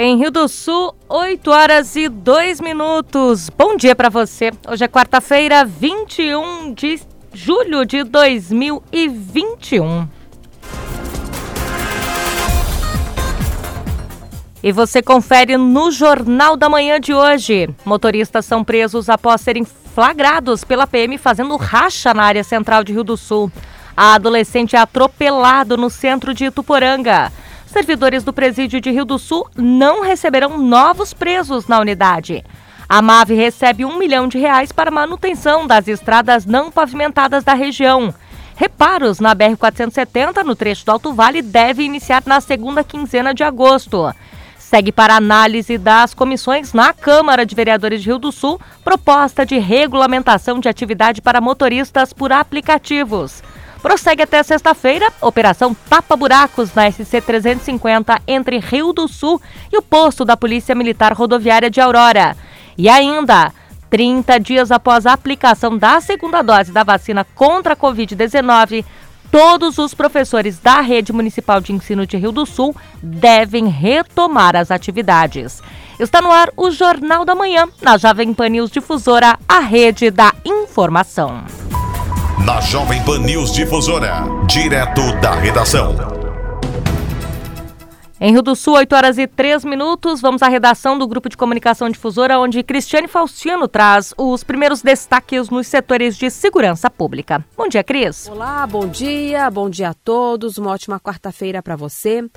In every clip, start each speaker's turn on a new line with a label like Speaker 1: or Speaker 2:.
Speaker 1: Em Rio do Sul, 8 horas e 2 minutos. Bom dia para você. Hoje é quarta-feira, 21 de julho de 2021. E você confere no Jornal da Manhã de hoje. Motoristas são presos após serem flagrados pela PM fazendo racha na área central de Rio do Sul. A adolescente é atropelado no centro de Ituporanga. Servidores do presídio de Rio do Sul não receberão novos presos na unidade. A MAVE recebe um milhão de reais para manutenção das estradas não pavimentadas da região. Reparos na BR-470 no trecho do Alto Vale devem iniciar na segunda quinzena de agosto. Segue para análise das comissões na Câmara de Vereadores de Rio do Sul proposta de regulamentação de atividade para motoristas por aplicativos. Prossegue até sexta-feira, Operação Tapa Buracos na SC 350 entre Rio do Sul e o posto da Polícia Militar Rodoviária de Aurora. E ainda, 30 dias após a aplicação da segunda dose da vacina contra a Covid-19, todos os professores da Rede Municipal de Ensino de Rio do Sul devem retomar as atividades. Está no ar o Jornal da Manhã, na Jovem Pan News Difusora, a rede da informação
Speaker 2: na Jovem Pan News Difusora, direto da redação.
Speaker 1: Em Rio do Sul, 8 horas e 3 minutos, vamos à redação do Grupo de Comunicação Difusora, onde Cristiane Faustino traz os primeiros destaques nos setores de segurança pública. Bom dia, Cris.
Speaker 3: Olá, bom dia, bom dia a todos, uma ótima quarta-feira para você.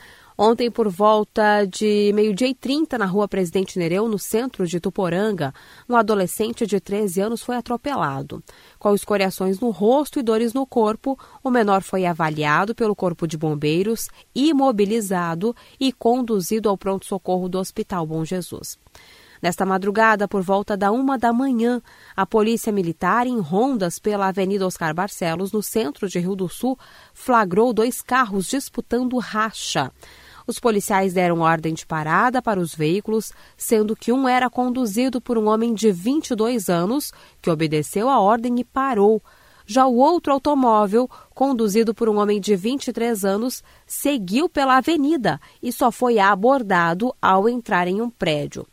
Speaker 3: Ontem, por volta de meio-dia e 30, na rua Presidente Nereu, no centro de Tuporanga, um adolescente de 13 anos foi atropelado. Com escoriações no rosto e dores no corpo, o menor foi avaliado pelo Corpo de Bombeiros, imobilizado e conduzido ao pronto-socorro do Hospital Bom Jesus. Nesta madrugada, por volta da uma da manhã, a Polícia Militar, em rondas pela Avenida Oscar Barcelos, no centro de Rio do Sul, flagrou dois carros disputando racha. Os policiais deram ordem de parada para os veículos, sendo que um era conduzido por um homem de 22 anos, que obedeceu a ordem e parou. Já o outro automóvel, conduzido por um homem de 23 anos, seguiu pela avenida e só foi abordado ao entrar em um prédio.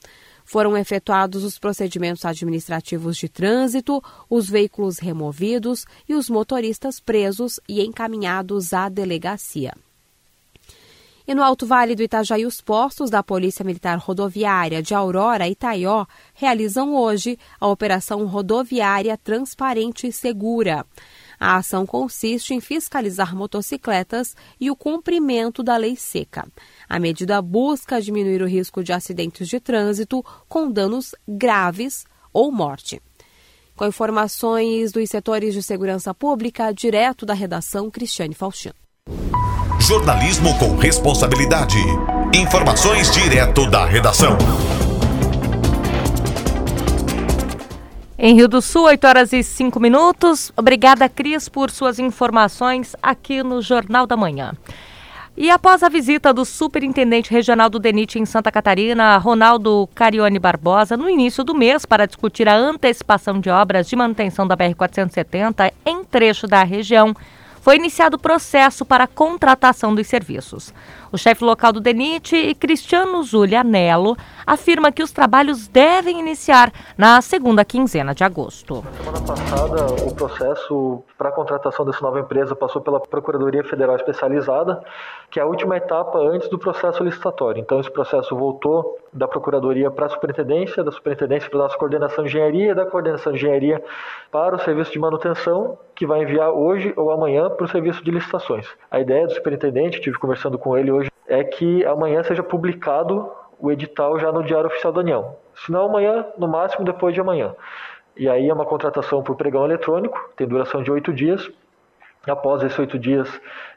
Speaker 3: Foram efetuados os procedimentos administrativos de trânsito, os veículos removidos e os motoristas presos e encaminhados à delegacia. E no Alto Vale do Itajaí, os postos da Polícia Militar Rodoviária de Aurora e Itaió realizam hoje a Operação Rodoviária Transparente e Segura. A ação consiste em fiscalizar motocicletas e o cumprimento da lei seca. A medida busca diminuir o risco de acidentes de trânsito com danos graves ou morte. Com informações dos setores de segurança pública, direto da redação Cristiane Faustino.
Speaker 2: Jornalismo com responsabilidade. Informações direto da redação.
Speaker 1: Em Rio do Sul, 8 horas e 5 minutos. Obrigada, Cris, por suas informações aqui no Jornal da Manhã. E após a visita do superintendente regional do DENIT em Santa Catarina, Ronaldo Carione Barbosa, no início do mês, para discutir a antecipação de obras de manutenção da BR-470 em trecho da região, foi iniciado o processo para a contratação dos serviços. O chefe local do DENIT, Cristiano Zulianello, afirma que os trabalhos devem iniciar na segunda quinzena de agosto.
Speaker 4: Na semana passada, o processo para a contratação dessa nova empresa passou pela Procuradoria Federal Especializada, que é a última etapa antes do processo licitatório. Então, esse processo voltou da Procuradoria para a Superintendência, da Superintendência para a nossa coordenação de engenharia, da coordenação de engenharia para o serviço de manutenção, que vai enviar hoje ou amanhã para o serviço de licitações. A ideia do superintendente, tive conversando com ele hoje, é que amanhã seja publicado o edital já no Diário Oficial da União. Se não amanhã, no máximo depois de amanhã. E aí é uma contratação por pregão eletrônico, tem duração de oito dias. Após esses oito dias,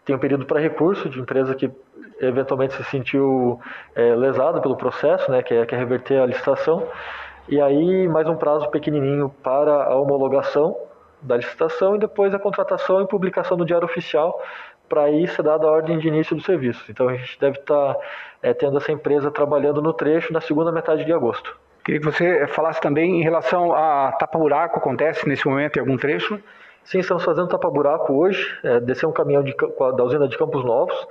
Speaker 4: tem um período para recurso de empresa que eventualmente se sentiu é, lesada pelo processo, né, que é, que é reverter a licitação. E aí mais um prazo pequenininho para a homologação da licitação e depois a contratação e publicação no Diário Oficial para aí ser dada a ordem de início do serviço. Então a gente deve estar tá, é, tendo essa empresa trabalhando no trecho na segunda metade de agosto.
Speaker 5: Queria que você falasse também em relação a tapa-buraco, acontece nesse momento em algum trecho?
Speaker 4: Sim, estamos fazendo tapa-buraco hoje. É, descer um caminhão de, da usina de Campos Novos.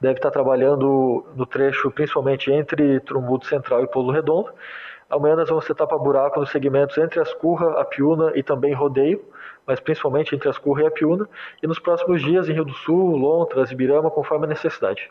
Speaker 4: Deve estar trabalhando no trecho principalmente entre Trumbudo Central e Polo Redondo. Amanhã nós vamos ter tapa-buraco nos segmentos entre Ascurra, Apiúna e também Rodeio, mas principalmente entre Ascurra e Apiúna. E nos próximos dias em Rio do Sul, Lontras, Ibirama, conforme a necessidade.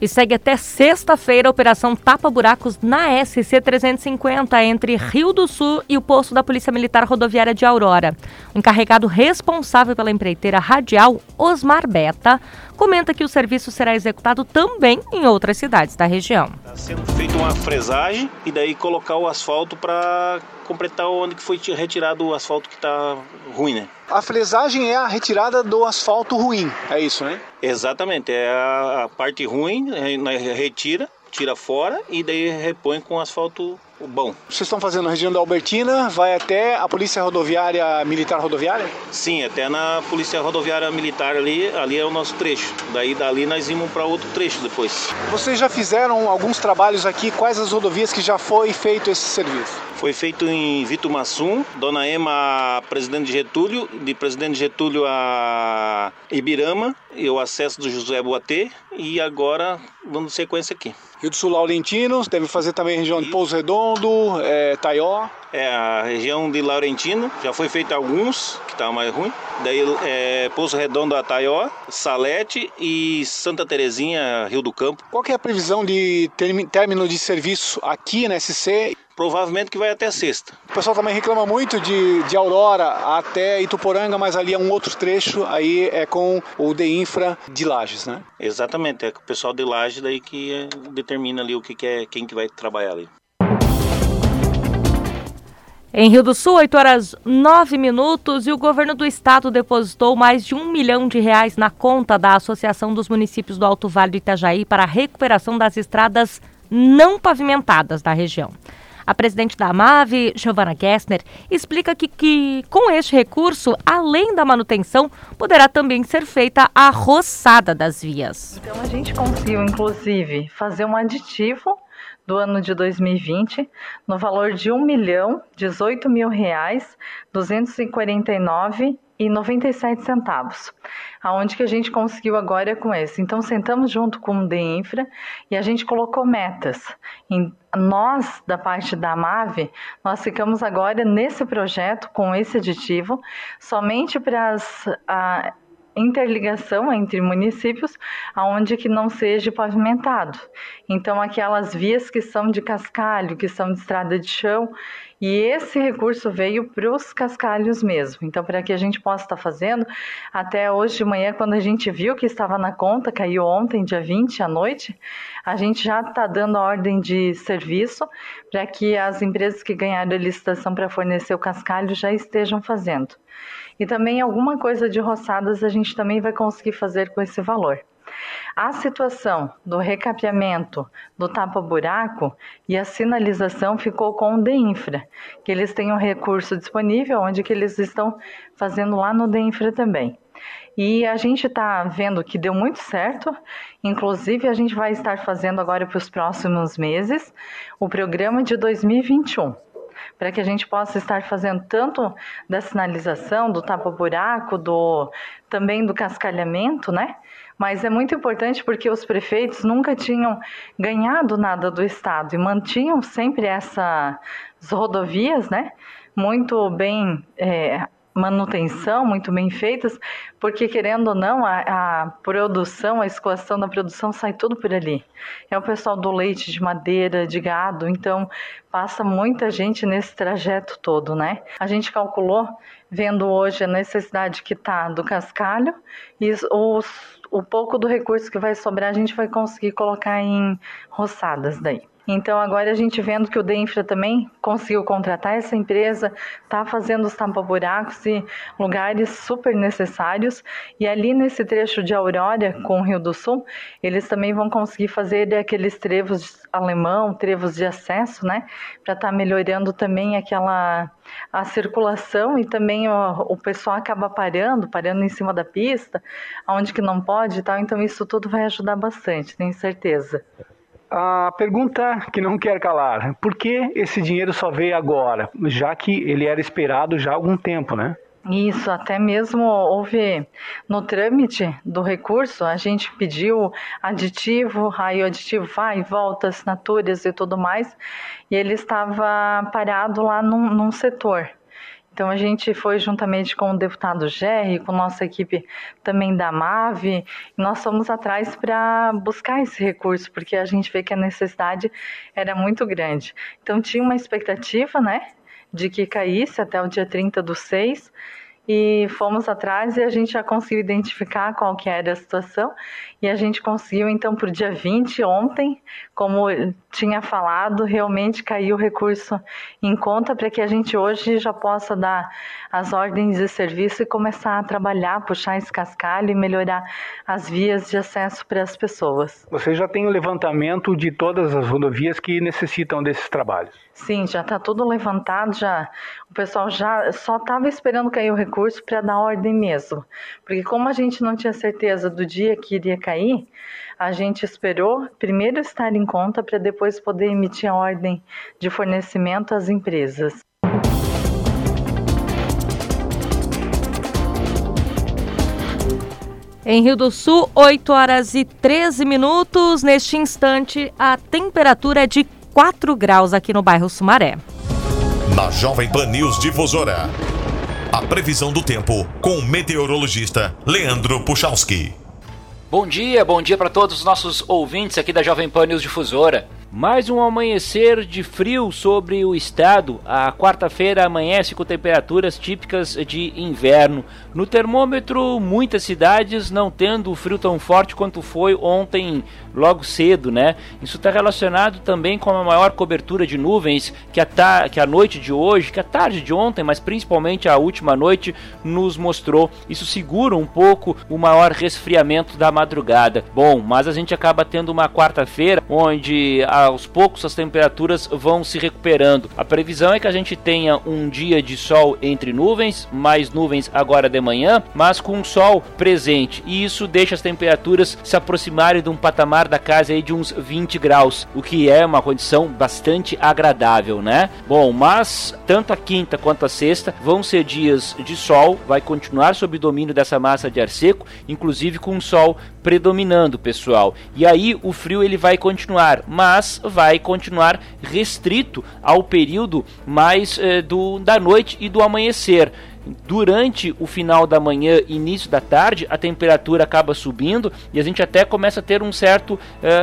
Speaker 1: E segue até sexta-feira a Operação Tapa Buracos na SC 350 entre Rio do Sul e o posto da Polícia Militar Rodoviária de Aurora. O encarregado responsável pela empreiteira radial, Osmar Beta, comenta que o serviço será executado também em outras cidades da região.
Speaker 6: Está sendo feita uma fresagem e daí colocar o asfalto para completar onde que foi retirado o asfalto que está ruim, né?
Speaker 7: A fresagem é a retirada do asfalto ruim, é isso, né?
Speaker 6: Exatamente, é a, a parte ruim, retira, tira fora e daí repõe com asfalto bom.
Speaker 7: Vocês estão fazendo na região da Albertina, vai até a Polícia Rodoviária Militar Rodoviária?
Speaker 6: Sim, até na Polícia Rodoviária Militar ali, ali é o nosso trecho. Daí dali nós íamos para outro trecho depois.
Speaker 7: Vocês já fizeram alguns trabalhos aqui? Quais as rodovias que já foi feito esse serviço?
Speaker 6: Foi feito em Vitumassum, Dona Ema, Presidente Getúlio, de Presidente Getúlio a Ibirama, e o acesso do José Boatê, e agora dando sequência aqui.
Speaker 7: Rio do Sul Laurentino, deve fazer também região de Pouso Redondo, é, Taió.
Speaker 6: É, a região de Laurentino, já foi feito alguns, que estava mais ruim. Daí é, Pouso Redondo a Taió, Salete e Santa Terezinha, Rio do Campo.
Speaker 7: Qual é a previsão de término de serviço aqui na SC?
Speaker 6: Provavelmente que vai até sexta.
Speaker 7: O pessoal também reclama muito de, de Aurora até Ituporanga, mas ali é um outro trecho, aí é com o de infra de Lages, né?
Speaker 6: Exatamente, é o pessoal de Lages daí que é, determina ali o que, que é, quem que vai trabalhar ali.
Speaker 1: Em Rio do Sul, 8 horas 9 minutos, e o governo do estado depositou mais de um milhão de reais na conta da Associação dos Municípios do Alto Vale do Itajaí para a recuperação das estradas não pavimentadas da região. A presidente da AMAV, Giovana Gessner, explica que, que com este recurso, além da manutenção, poderá também ser feita a roçada das vias.
Speaker 8: Então a gente conseguiu, inclusive, fazer um aditivo do ano de 2020 no valor de um milhão 18 mil reais 249 e 97 centavos. Aonde que a gente conseguiu agora com esse? Então sentamos junto com o DEINFRA e a gente colocou metas. Em, nós da parte da MAVE, nós ficamos agora nesse projeto com esse aditivo somente para as interligação entre municípios aonde que não seja pavimentado. Então aquelas vias que são de cascalho, que são de estrada de chão, e esse recurso veio para os cascalhos mesmo. Então para que a gente possa estar fazendo, até hoje de manhã quando a gente viu que estava na conta, caiu ontem, dia 20 à noite, a gente já está dando a ordem de serviço para que as empresas que ganharam a licitação para fornecer o cascalho já estejam fazendo. E também alguma coisa de roçadas a gente também vai conseguir fazer com esse valor. A situação do recapeamento do tapa-buraco e a sinalização ficou com o DEINFRA, que eles têm um recurso disponível, onde que eles estão fazendo lá no DEINFRA também. E a gente está vendo que deu muito certo, inclusive a gente vai estar fazendo agora para os próximos meses o programa de 2021 para que a gente possa estar fazendo tanto da sinalização, do tapa-buraco, do também do cascalhamento, né? Mas é muito importante porque os prefeitos nunca tinham ganhado nada do Estado e mantinham sempre essas rodovias, né? Muito bem é, manutenção muito bem feitas, porque querendo ou não, a, a, produção, a escoação da produção sai tudo por ali. É o pessoal do leite, de madeira, de gado, então passa muita gente nesse trajeto todo, né? A gente calculou, vendo hoje a necessidade que está do cascalho e os, o pouco do recurso que vai sobrar, a gente vai conseguir colocar em roçadas daí. Então agora a gente vendo que o Denfra também conseguiu contratar essa empresa, está fazendo os tampa-buracos e lugares super necessários. E ali nesse trecho de Aurora com o Rio do Sul, eles também vão conseguir fazer aqueles trevos alemão, trevos de acesso, né? Para estar tá melhorando também aquela a circulação e também o, o pessoal acaba parando, parando em cima da pista, onde que não pode e tal. Então isso tudo vai ajudar bastante, tenho certeza.
Speaker 7: A pergunta que não quer calar: por que esse dinheiro só veio agora? Já que ele era esperado já há algum tempo, né?
Speaker 8: Isso, até mesmo houve no trâmite do recurso, a gente pediu aditivo, aí o aditivo vai volta, assinaturas e tudo mais, e ele estava parado lá num, num setor. Então a gente foi juntamente com o deputado Gerry, com nossa equipe também da MAVE, nós fomos atrás para buscar esse recurso, porque a gente vê que a necessidade era muito grande. Então tinha uma expectativa, né, de que caísse até o dia 30 do 6 e fomos atrás e a gente já conseguiu identificar qual que era a situação e a gente conseguiu então para o dia 20 ontem, como tinha falado, realmente caiu o recurso em conta para que a gente hoje já possa dar as ordens de serviço e começar a trabalhar, puxar esse cascalho e melhorar as vias de acesso para as pessoas.
Speaker 7: Você já tem o levantamento de todas as rodovias que necessitam desses trabalhos?
Speaker 8: Sim, já está tudo levantado, já o pessoal já só estava esperando cair o recurso para dar ordem mesmo, porque como a gente não tinha certeza do dia que iria cair, a gente esperou primeiro estar em conta para depois poder emitir a ordem de fornecimento às empresas.
Speaker 1: Em Rio do Sul, 8 horas e 13 minutos. Neste instante, a temperatura é de 4 graus aqui no bairro Sumaré.
Speaker 2: Na Jovem Pan News Difusora. A previsão do tempo com o meteorologista Leandro Puchalski.
Speaker 9: Bom dia, bom dia para todos os nossos ouvintes aqui da Jovem Pan News Difusora. Mais um amanhecer de frio sobre o estado. A quarta-feira amanhece com temperaturas típicas de inverno. No termômetro, muitas cidades não tendo o frio tão forte quanto foi ontem, logo cedo, né? Isso está relacionado também com a maior cobertura de nuvens que a, que a noite de hoje, que a tarde de ontem, mas principalmente a última noite, nos mostrou. Isso segura um pouco o maior resfriamento da madrugada. Bom, mas a gente acaba tendo uma quarta-feira onde a aos poucos as temperaturas vão se recuperando. A previsão é que a gente tenha um dia de sol entre nuvens, mais nuvens agora de manhã, mas com sol presente. E isso deixa as temperaturas se aproximarem de um patamar da casa aí de uns 20 graus, o que é uma condição bastante agradável, né? Bom, mas tanto a quinta quanto a sexta vão ser dias de sol, vai continuar sob domínio dessa massa de ar seco, inclusive com sol predominando, pessoal. E aí o frio ele vai continuar, mas vai continuar restrito ao período mais eh, do, da noite e do amanhecer. Durante o final da manhã início da tarde, a temperatura acaba subindo e a gente até começa a ter um certo uh,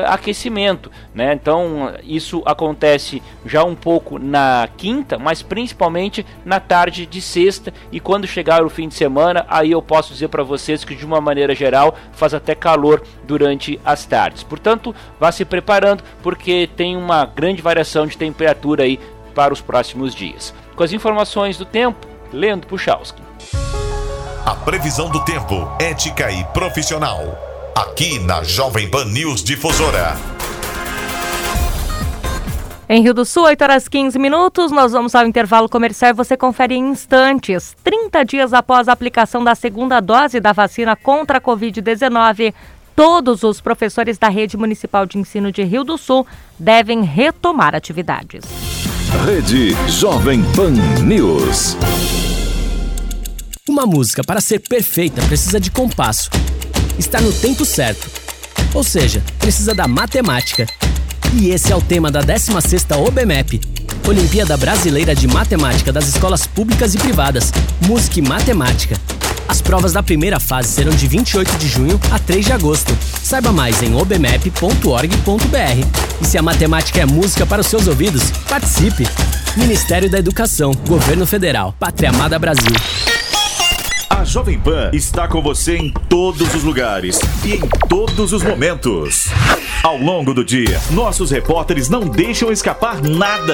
Speaker 9: aquecimento. Né? Então, isso acontece já um pouco na quinta, mas principalmente na tarde de sexta. E quando chegar o fim de semana, aí eu posso dizer para vocês que, de uma maneira geral, faz até calor durante as tardes. Portanto, vá se preparando, porque tem uma grande variação de temperatura aí para os próximos dias. Com as informações do tempo Leandro Puchalski.
Speaker 2: A previsão do tempo, ética e profissional. Aqui na Jovem Pan News Difusora.
Speaker 1: Em Rio do Sul, 8 horas 15 minutos, nós vamos ao intervalo comercial e você confere em instantes. 30 dias após a aplicação da segunda dose da vacina contra a Covid-19, todos os professores da Rede Municipal de Ensino de Rio do Sul devem retomar atividades.
Speaker 10: Rede Jovem Pan News.
Speaker 11: Uma música, para ser perfeita, precisa de compasso. Está no tempo certo. Ou seja, precisa da matemática. E esse é o tema da 16ª OBMEP, Olimpíada Brasileira de Matemática das Escolas Públicas e Privadas, Música e Matemática. As provas da primeira fase serão de 28 de junho a 3 de agosto. Saiba mais em obmep.org.br. E se a matemática é música para os seus ouvidos, participe! Ministério da Educação, Governo Federal, Pátria Amada Brasil.
Speaker 10: A Jovem Pan está com você em todos os lugares e em todos os momentos. Ao longo do dia, nossos repórteres não deixam escapar nada.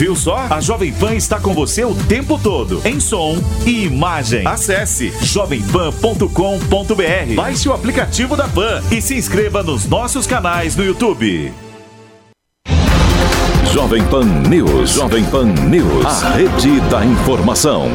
Speaker 10: Viu só? A Jovem Pan está com você o tempo todo, em som e imagem. Acesse jovempan.com.br, baixe o aplicativo da Pan e se inscreva nos nossos canais no YouTube.
Speaker 12: Jovem Pan News. Jovem Pan News. A rede da informação.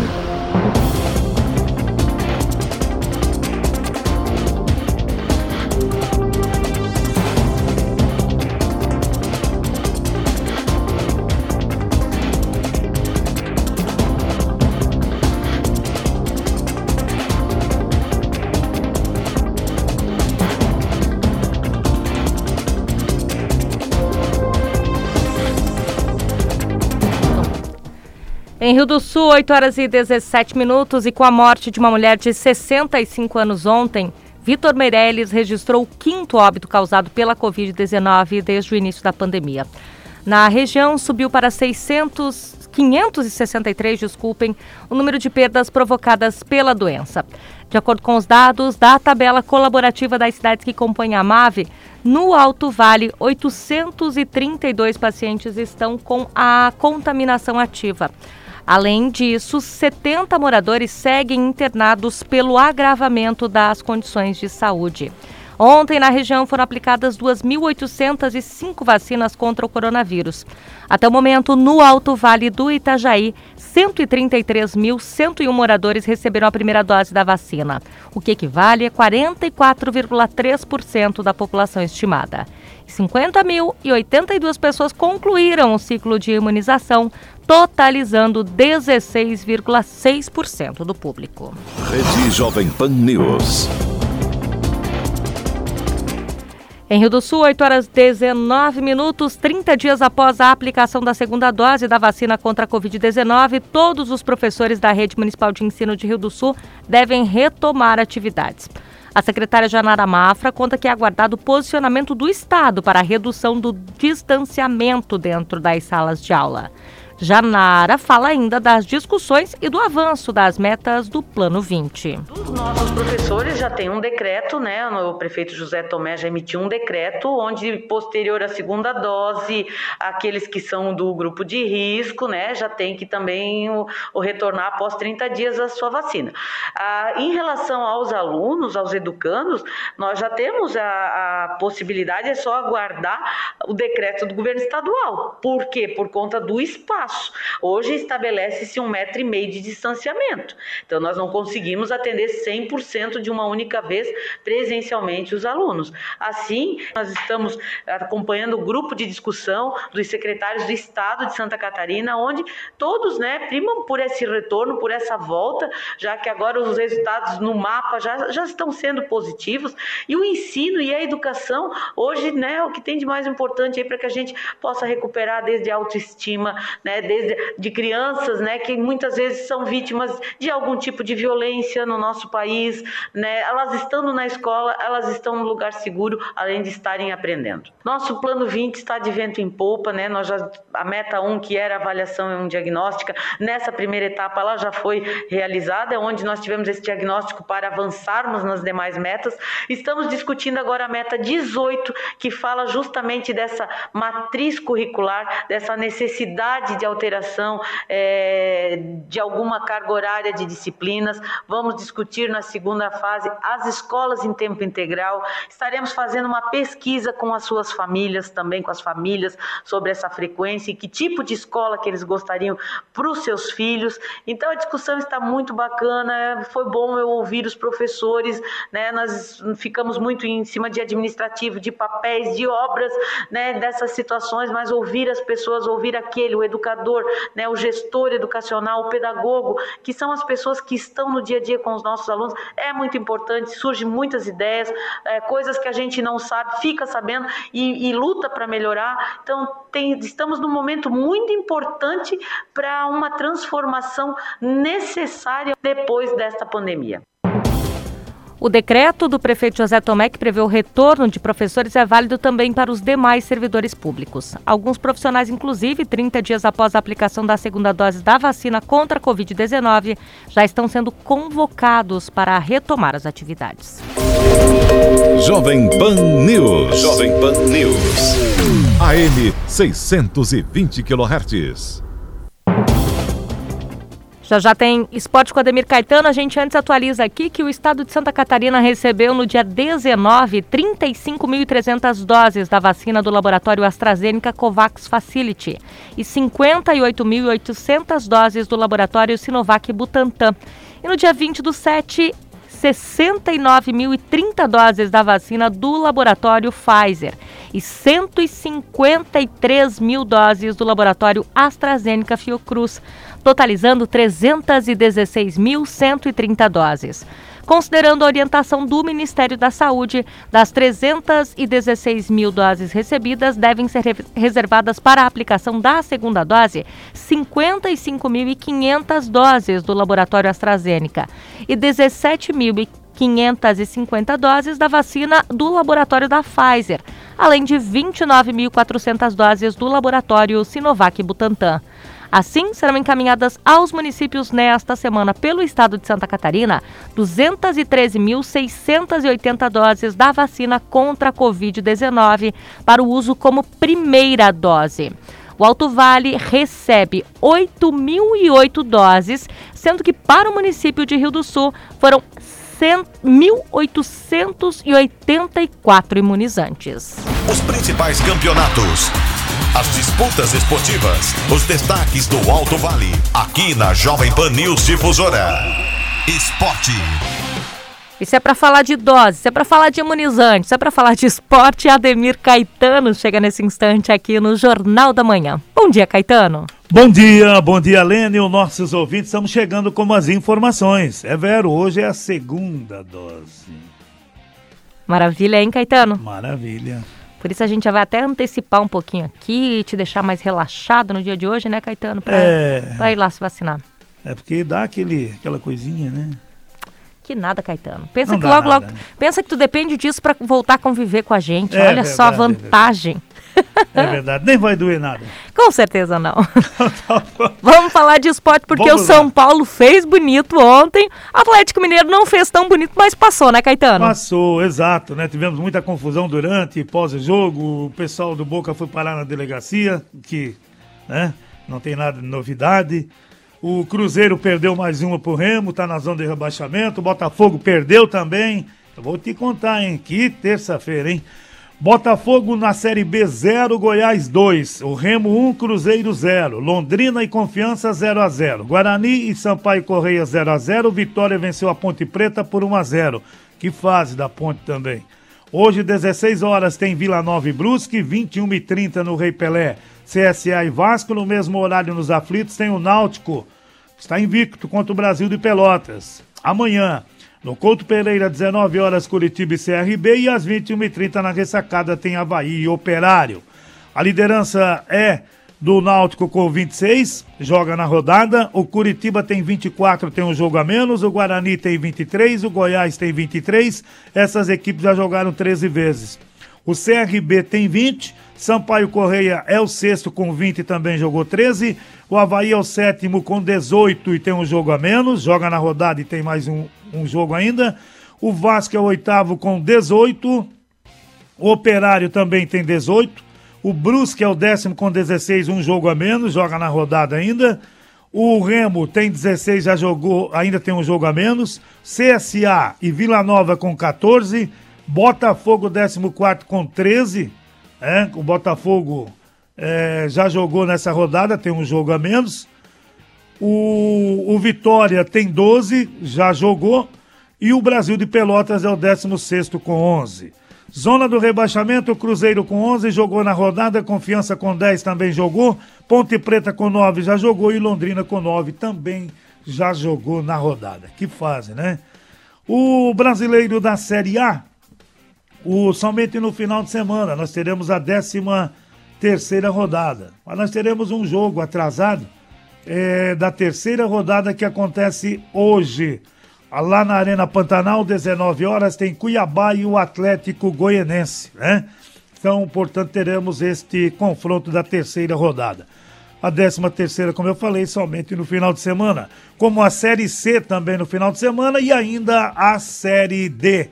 Speaker 1: Em Rio do Sul, 8 horas e 17 minutos, e com a morte de uma mulher de 65 anos ontem, Vitor Meirelles registrou o quinto óbito causado pela Covid-19 desde o início da pandemia. Na região, subiu para 600, 563, desculpem, o número de perdas provocadas pela doença. De acordo com os dados da tabela colaborativa das cidades que compõem a MAVE, no Alto Vale, 832 pacientes estão com a contaminação ativa. Além disso, 70 moradores seguem internados pelo agravamento das condições de saúde. Ontem, na região, foram aplicadas 2.805 vacinas contra o coronavírus. Até o momento, no Alto Vale do Itajaí, 133.101 moradores receberam a primeira dose da vacina, o que equivale a 44,3% da população estimada. 50.082 pessoas concluíram o ciclo de imunização, totalizando 16,6% do público.
Speaker 12: Rede Jovem Pan News.
Speaker 1: Em Rio do Sul, 8 horas 19 minutos, 30 dias após a aplicação da segunda dose da vacina contra a Covid-19, todos os professores da Rede Municipal de Ensino de Rio do Sul devem retomar atividades. A secretária Janara Mafra conta que é aguardado o posicionamento do Estado para a redução do distanciamento dentro das salas de aula. Janara fala ainda das discussões e do avanço das metas do Plano 20.
Speaker 13: Os nossos professores já têm um decreto, né? O prefeito José Tomé já emitiu um decreto onde, posterior à segunda dose, aqueles que são do grupo de risco, né, já tem que também o, o retornar após 30 dias a sua vacina. Ah, em relação aos alunos, aos educandos, nós já temos a, a possibilidade, é só aguardar o decreto do governo estadual. Por quê? Por conta do espaço espaço. Hoje estabelece-se um metro e meio de distanciamento. Então, nós não conseguimos atender 100% de uma única vez presencialmente os alunos. Assim, nós estamos acompanhando o grupo de discussão dos secretários do Estado de Santa Catarina, onde todos né, primam por esse retorno, por essa volta, já que agora os resultados no mapa já, já estão sendo positivos. E o ensino e a educação, hoje, né, é o que tem de mais importante aí para que a gente possa recuperar desde a autoestima, né, né, desde de crianças, né, que muitas vezes são vítimas de algum tipo de violência no nosso país, né, elas estando na escola, elas estão no lugar seguro, além de estarem aprendendo. Nosso plano 20 está de vento em polpa, né, nós já a meta 1 que era avaliação diagnóstica, nessa primeira etapa ela já foi realizada, é onde nós tivemos esse diagnóstico para avançarmos nas demais metas. Estamos discutindo agora a meta 18, que fala justamente dessa matriz curricular, dessa necessidade de alteração é, de alguma carga horária de disciplinas. Vamos discutir na segunda fase as escolas em tempo integral. Estaremos fazendo uma pesquisa com as suas famílias, também com as famílias, sobre essa frequência e que tipo de escola que eles gostariam para os seus filhos. Então a discussão está muito bacana. Foi bom eu ouvir os professores, né? Nós ficamos muito em cima de administrativo, de papéis, de obras, né? Dessas situações, mas ouvir as pessoas, ouvir aquele, o educador educador, né, o gestor educacional, o pedagogo, que são as pessoas que estão no dia a dia com os nossos alunos, é muito importante, surgem muitas ideias, é, coisas que a gente não sabe, fica sabendo e, e luta para melhorar. Então, tem, estamos num momento muito importante para uma transformação necessária depois desta pandemia.
Speaker 1: O decreto do prefeito José Tomé, que prevê o retorno de professores, é válido também para os demais servidores públicos. Alguns profissionais, inclusive, 30 dias após a aplicação da segunda dose da vacina contra a Covid-19, já estão sendo convocados para retomar as atividades.
Speaker 12: Jovem Pan News. Jovem Pan News. AM 620 kHz.
Speaker 1: Já já tem esporte com Ademir Caetano. A gente antes atualiza aqui que o estado de Santa Catarina recebeu no dia 19 35.300 doses da vacina do laboratório AstraZeneca Covax Facility e 58.800 doses do laboratório Sinovac Butantan. E no dia 20 do 7, 69.030 doses da vacina do laboratório Pfizer e 153 mil doses do laboratório AstraZeneca Fiocruz totalizando 316.130 doses. Considerando a orientação do Ministério da Saúde, das 316 mil doses recebidas, devem ser reservadas para a aplicação da segunda dose 55.500 doses do laboratório AstraZeneca e 17.550 doses da vacina do laboratório da Pfizer, além de 29.400 doses do laboratório Sinovac Butantan. Assim, serão encaminhadas aos municípios nesta semana pelo estado de Santa Catarina 213.680 doses da vacina contra a Covid-19 para o uso como primeira dose. O Alto Vale recebe 8.008 doses, sendo que para o município de Rio do Sul foram 1.884 imunizantes.
Speaker 2: Os principais campeonatos as disputas esportivas, os destaques do Alto Vale, aqui na Jovem Pan News Difusora. Esporte.
Speaker 1: Isso é para falar de doses, isso é para falar de imunizantes, isso é para falar de esporte. Ademir Caetano chega nesse instante aqui no Jornal da Manhã. Bom dia, Caetano.
Speaker 14: Bom dia, bom dia, Lênin, os nossos ouvintes. Estamos chegando com as informações. É vero, hoje é a segunda dose.
Speaker 1: Maravilha, hein, Caetano?
Speaker 14: Maravilha.
Speaker 1: Por isso a gente já vai até antecipar um pouquinho aqui, te deixar mais relaxado no dia de hoje, né, Caetano? Pra, é... ir lá se vacinar.
Speaker 14: É porque dá aquele, aquela coisinha, né?
Speaker 1: Que nada, Caetano. Pensa Não que logo, nada, logo. Né? Pensa que tu depende disso para voltar a conviver com a gente. É Olha verdade, só a vantagem.
Speaker 14: É verdade, nem vai doer nada.
Speaker 1: Com certeza não. Vamos falar de esporte porque Vamos o São lá. Paulo fez bonito ontem. Atlético Mineiro não fez tão bonito, mas passou, né, Caetano?
Speaker 14: Passou, exato, né? Tivemos muita confusão durante e pós-jogo. O pessoal do Boca foi parar na delegacia, que, né, não tem nada de novidade. O Cruzeiro perdeu mais uma pro Remo, tá na zona de rebaixamento. O Botafogo perdeu também. Eu vou te contar, hein? Que terça-feira, hein? Botafogo na Série B 0, Goiás 2. O Remo 1, Cruzeiro 0. Londrina e Confiança 0 a 0. Guarani e Sampaio Correia 0 a 0. Vitória venceu a Ponte Preta por 1 a 0. Que fase da Ponte também. Hoje, 16 horas, tem Vila Nova e Brusque, 21 e 30 no Rei Pelé. CSA e Vasco, no mesmo horário nos aflitos, tem o Náutico. Está invicto contra o Brasil de Pelotas. Amanhã, no Couto Pereira, 19 horas, Curitiba e CRB. E às 21h30 na ressacada tem Havaí e Operário. A liderança é do Náutico com 26, joga na rodada. O Curitiba tem 24, tem um jogo a menos. O Guarani tem 23, o Goiás tem 23. Essas equipes já jogaram 13 vezes. O CRB tem 20, Sampaio Correia é o sexto com 20 e também jogou 13. O Havaí é o sétimo com 18 e tem um jogo a menos, joga na rodada e tem mais um, um jogo ainda. O Vasco é o oitavo com 18. O Operário também tem 18. O Brusque é o décimo com 16, um jogo a menos, joga na rodada ainda. O Remo tem 16, já jogou, ainda tem um jogo a menos. CSA e Vila Nova com 14. Botafogo 14 com 13. É, o Botafogo é, já jogou nessa rodada, tem um jogo a menos. O, o Vitória tem 12, já jogou. E o Brasil de Pelotas é o 16 com 11. Zona do rebaixamento, Cruzeiro com 11 jogou na rodada, Confiança com 10 também jogou, Ponte Preta com 9 já jogou e Londrina com 9 também já jogou na rodada. Que fase, né? O brasileiro da Série A, o, somente no final de semana, nós teremos a 13 terceira rodada. Mas nós teremos um jogo atrasado é, da terceira rodada que acontece hoje. Lá na Arena Pantanal, 19 horas, tem Cuiabá e o Atlético Goianense, né? Então, portanto, teremos este confronto da terceira rodada. A décima terceira, como eu falei, somente no final de semana. Como a Série C também no final de semana e ainda a Série D.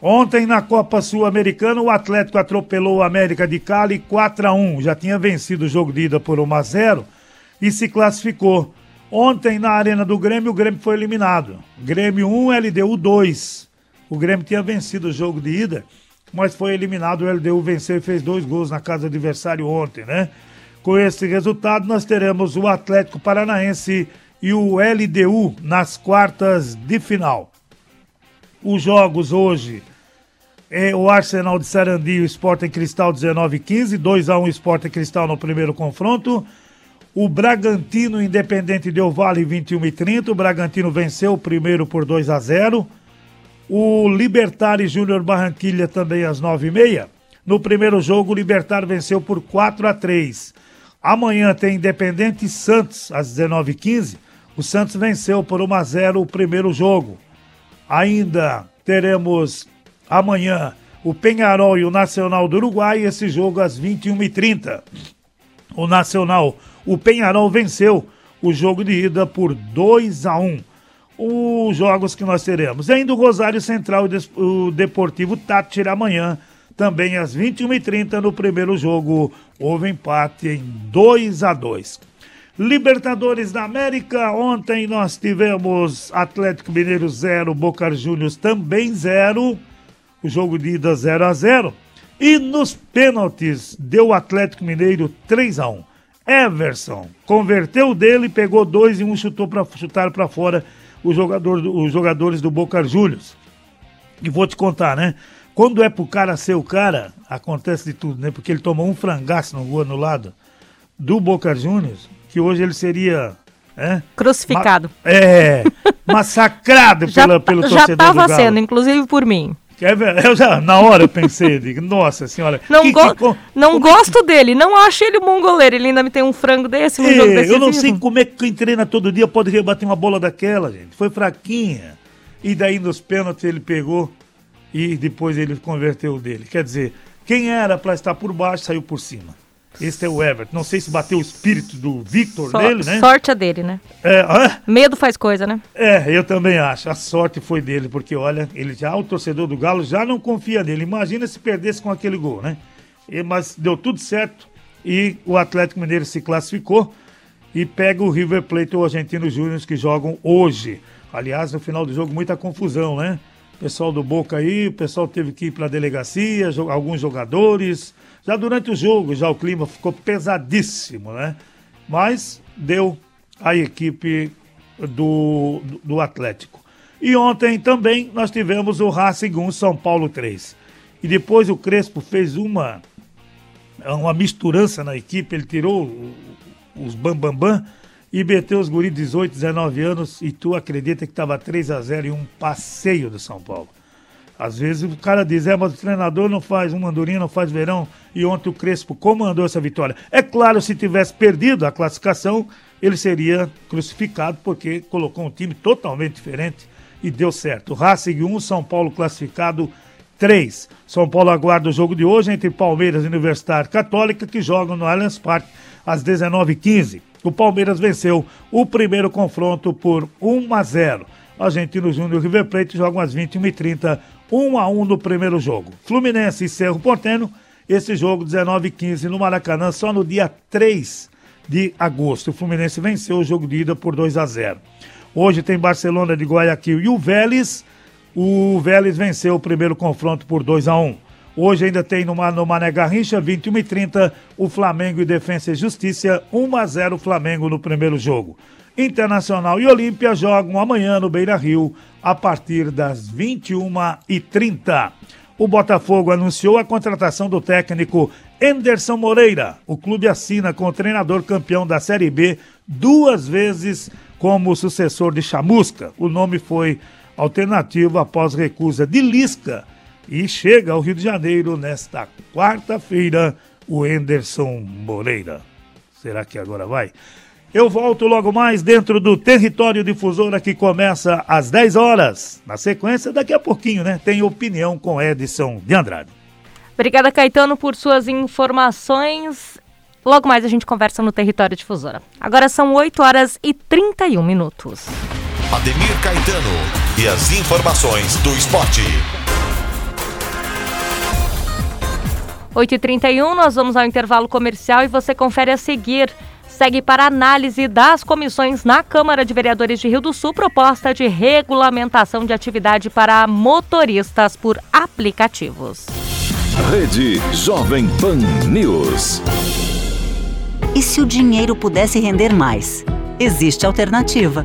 Speaker 14: Ontem na Copa Sul-Americana, o Atlético atropelou o América de Cali 4 a 1 Já tinha vencido o jogo de ida por 1 a 0 e se classificou. Ontem na Arena do Grêmio, o Grêmio foi eliminado. Grêmio 1, LDU 2. O Grêmio tinha vencido o jogo de ida, mas foi eliminado. O LDU venceu e fez dois gols na casa do adversário ontem, né? Com esse resultado, nós teremos o Atlético Paranaense e o LDU nas quartas de final. Os jogos hoje é o Arsenal de Sarandi e o Sporting Cristal 19-15, 2x1 Sporting Cristal no primeiro confronto. O Bragantino Independente deu vale 21 e 30. O Bragantino venceu o primeiro por 2 a 0. O Libertar e Júnior Barranquilha também às 9h30. No primeiro jogo, o Libertar venceu por 4 a 3. Amanhã tem Independente e Santos às 19h15. O Santos venceu por 1 a 0 o primeiro jogo. Ainda teremos amanhã o Penharol e o Nacional do Uruguai, esse jogo às 21h30. O Nacional, o Penharol venceu o jogo de ida por 2 a 1 Os jogos que nós teremos. Ainda o Rosário Central e o Deportivo Tátira amanhã, também às 21h30 no primeiro jogo. Houve empate em 2 a 2 Libertadores da América, ontem nós tivemos Atlético Mineiro 0, Boca Juniors também 0, o jogo de ida 0 a 0 e nos pênaltis deu o Atlético Mineiro 3 a 1 Everson converteu dele, pegou dois e um chutou para chutar para fora o jogador, os jogadores do Boca Juniors. E vou te contar, né? Quando é pro cara ser o cara, acontece de tudo, né? Porque ele tomou um frangaço no gol anulado do Boca Juniors que hoje ele seria. É,
Speaker 1: Crucificado.
Speaker 14: Ma é, massacrado já, pela, pelo torcedor Já estava
Speaker 1: sendo, inclusive por mim.
Speaker 14: Eu já, na hora eu pensei, digo, nossa senhora.
Speaker 1: Não, que, go que, não gosto dele, não acho ele um bom goleiro. Ele ainda me tem um frango desse no é, jogo
Speaker 14: Eu não sei como é que quem treina todo dia pode rebater uma bola daquela, gente. Foi fraquinha. E daí nos pênaltis ele pegou e depois ele converteu dele. Quer dizer, quem era para estar por baixo saiu por cima. Esse é o Everton. Não sei se bateu o espírito do Victor so nele, né?
Speaker 1: Sorte é dele, né?
Speaker 14: É, ah?
Speaker 1: Medo faz coisa, né?
Speaker 14: É, eu também acho. A sorte foi dele, porque olha, ele já, o torcedor do Galo já não confia nele. Imagina se perdesse com aquele gol, né? E, mas deu tudo certo e o Atlético Mineiro se classificou e pega o River Plate ou o Argentino Júnior que jogam hoje. Aliás, no final do jogo, muita confusão, né? O pessoal do Boca aí, o pessoal teve que ir para a delegacia, alguns jogadores já durante o jogo, já o clima ficou pesadíssimo, né? Mas deu a equipe do, do Atlético. E ontem também nós tivemos o Racing 1, São Paulo 3. E depois o Crespo fez uma, uma misturança na equipe, ele tirou os bambambam bam, bam, e meteu os guris 18, 19 anos e tu acredita que estava 3 a 0 em um passeio do São Paulo. Às vezes o cara diz, é, mas o treinador não faz um andorinha, não faz verão, e ontem o Crespo comandou essa vitória. É claro, se tivesse perdido a classificação, ele seria crucificado, porque colocou um time totalmente diferente e deu certo. Racing 1, São Paulo classificado 3. São Paulo aguarda o jogo de hoje entre Palmeiras e Universidade Católica, que jogam no Allianz Parque às 19h15. O Palmeiras venceu o primeiro confronto por 1 a 0. Argentino Júnior e River Plate jogam às 21h30 1 a 1 no primeiro jogo. Fluminense e Cerro Porteno, esse jogo 19 e 15 no Maracanã, só no dia 3 de agosto. O Fluminense venceu o jogo de ida por 2 a 0. Hoje tem Barcelona de Guayaquil e o Vélez. O Vélez venceu o primeiro confronto por 2 a 1. Hoje ainda tem no, no Mané Garrincha, 21 e 30, o Flamengo e Defensa e Justiça, 1 a 0 Flamengo no primeiro jogo. Internacional e Olímpia jogam amanhã no Beira Rio a partir das 21h30. O Botafogo anunciou a contratação do técnico Enderson Moreira. O clube assina com o treinador campeão da Série B duas vezes como sucessor de Chamusca. O nome foi alternativo após recusa de Lisca e chega ao Rio de Janeiro nesta quarta-feira o Enderson Moreira. Será que agora vai? Eu volto logo mais dentro do Território Difusora que começa às 10 horas. Na sequência, daqui a pouquinho, né? Tem opinião com Edson de Andrade.
Speaker 1: Obrigada, Caetano, por suas informações. Logo mais a gente conversa no Território Difusora. Agora são 8 horas e 31 minutos.
Speaker 2: Ademir Caetano e as informações do esporte.
Speaker 1: 8h31, nós vamos ao intervalo comercial e você confere a seguir. Segue para análise das comissões na Câmara de Vereadores de Rio do Sul proposta de regulamentação de atividade para motoristas por aplicativos.
Speaker 12: Rede Jovem Pan News.
Speaker 15: E se o dinheiro pudesse render mais? Existe alternativa.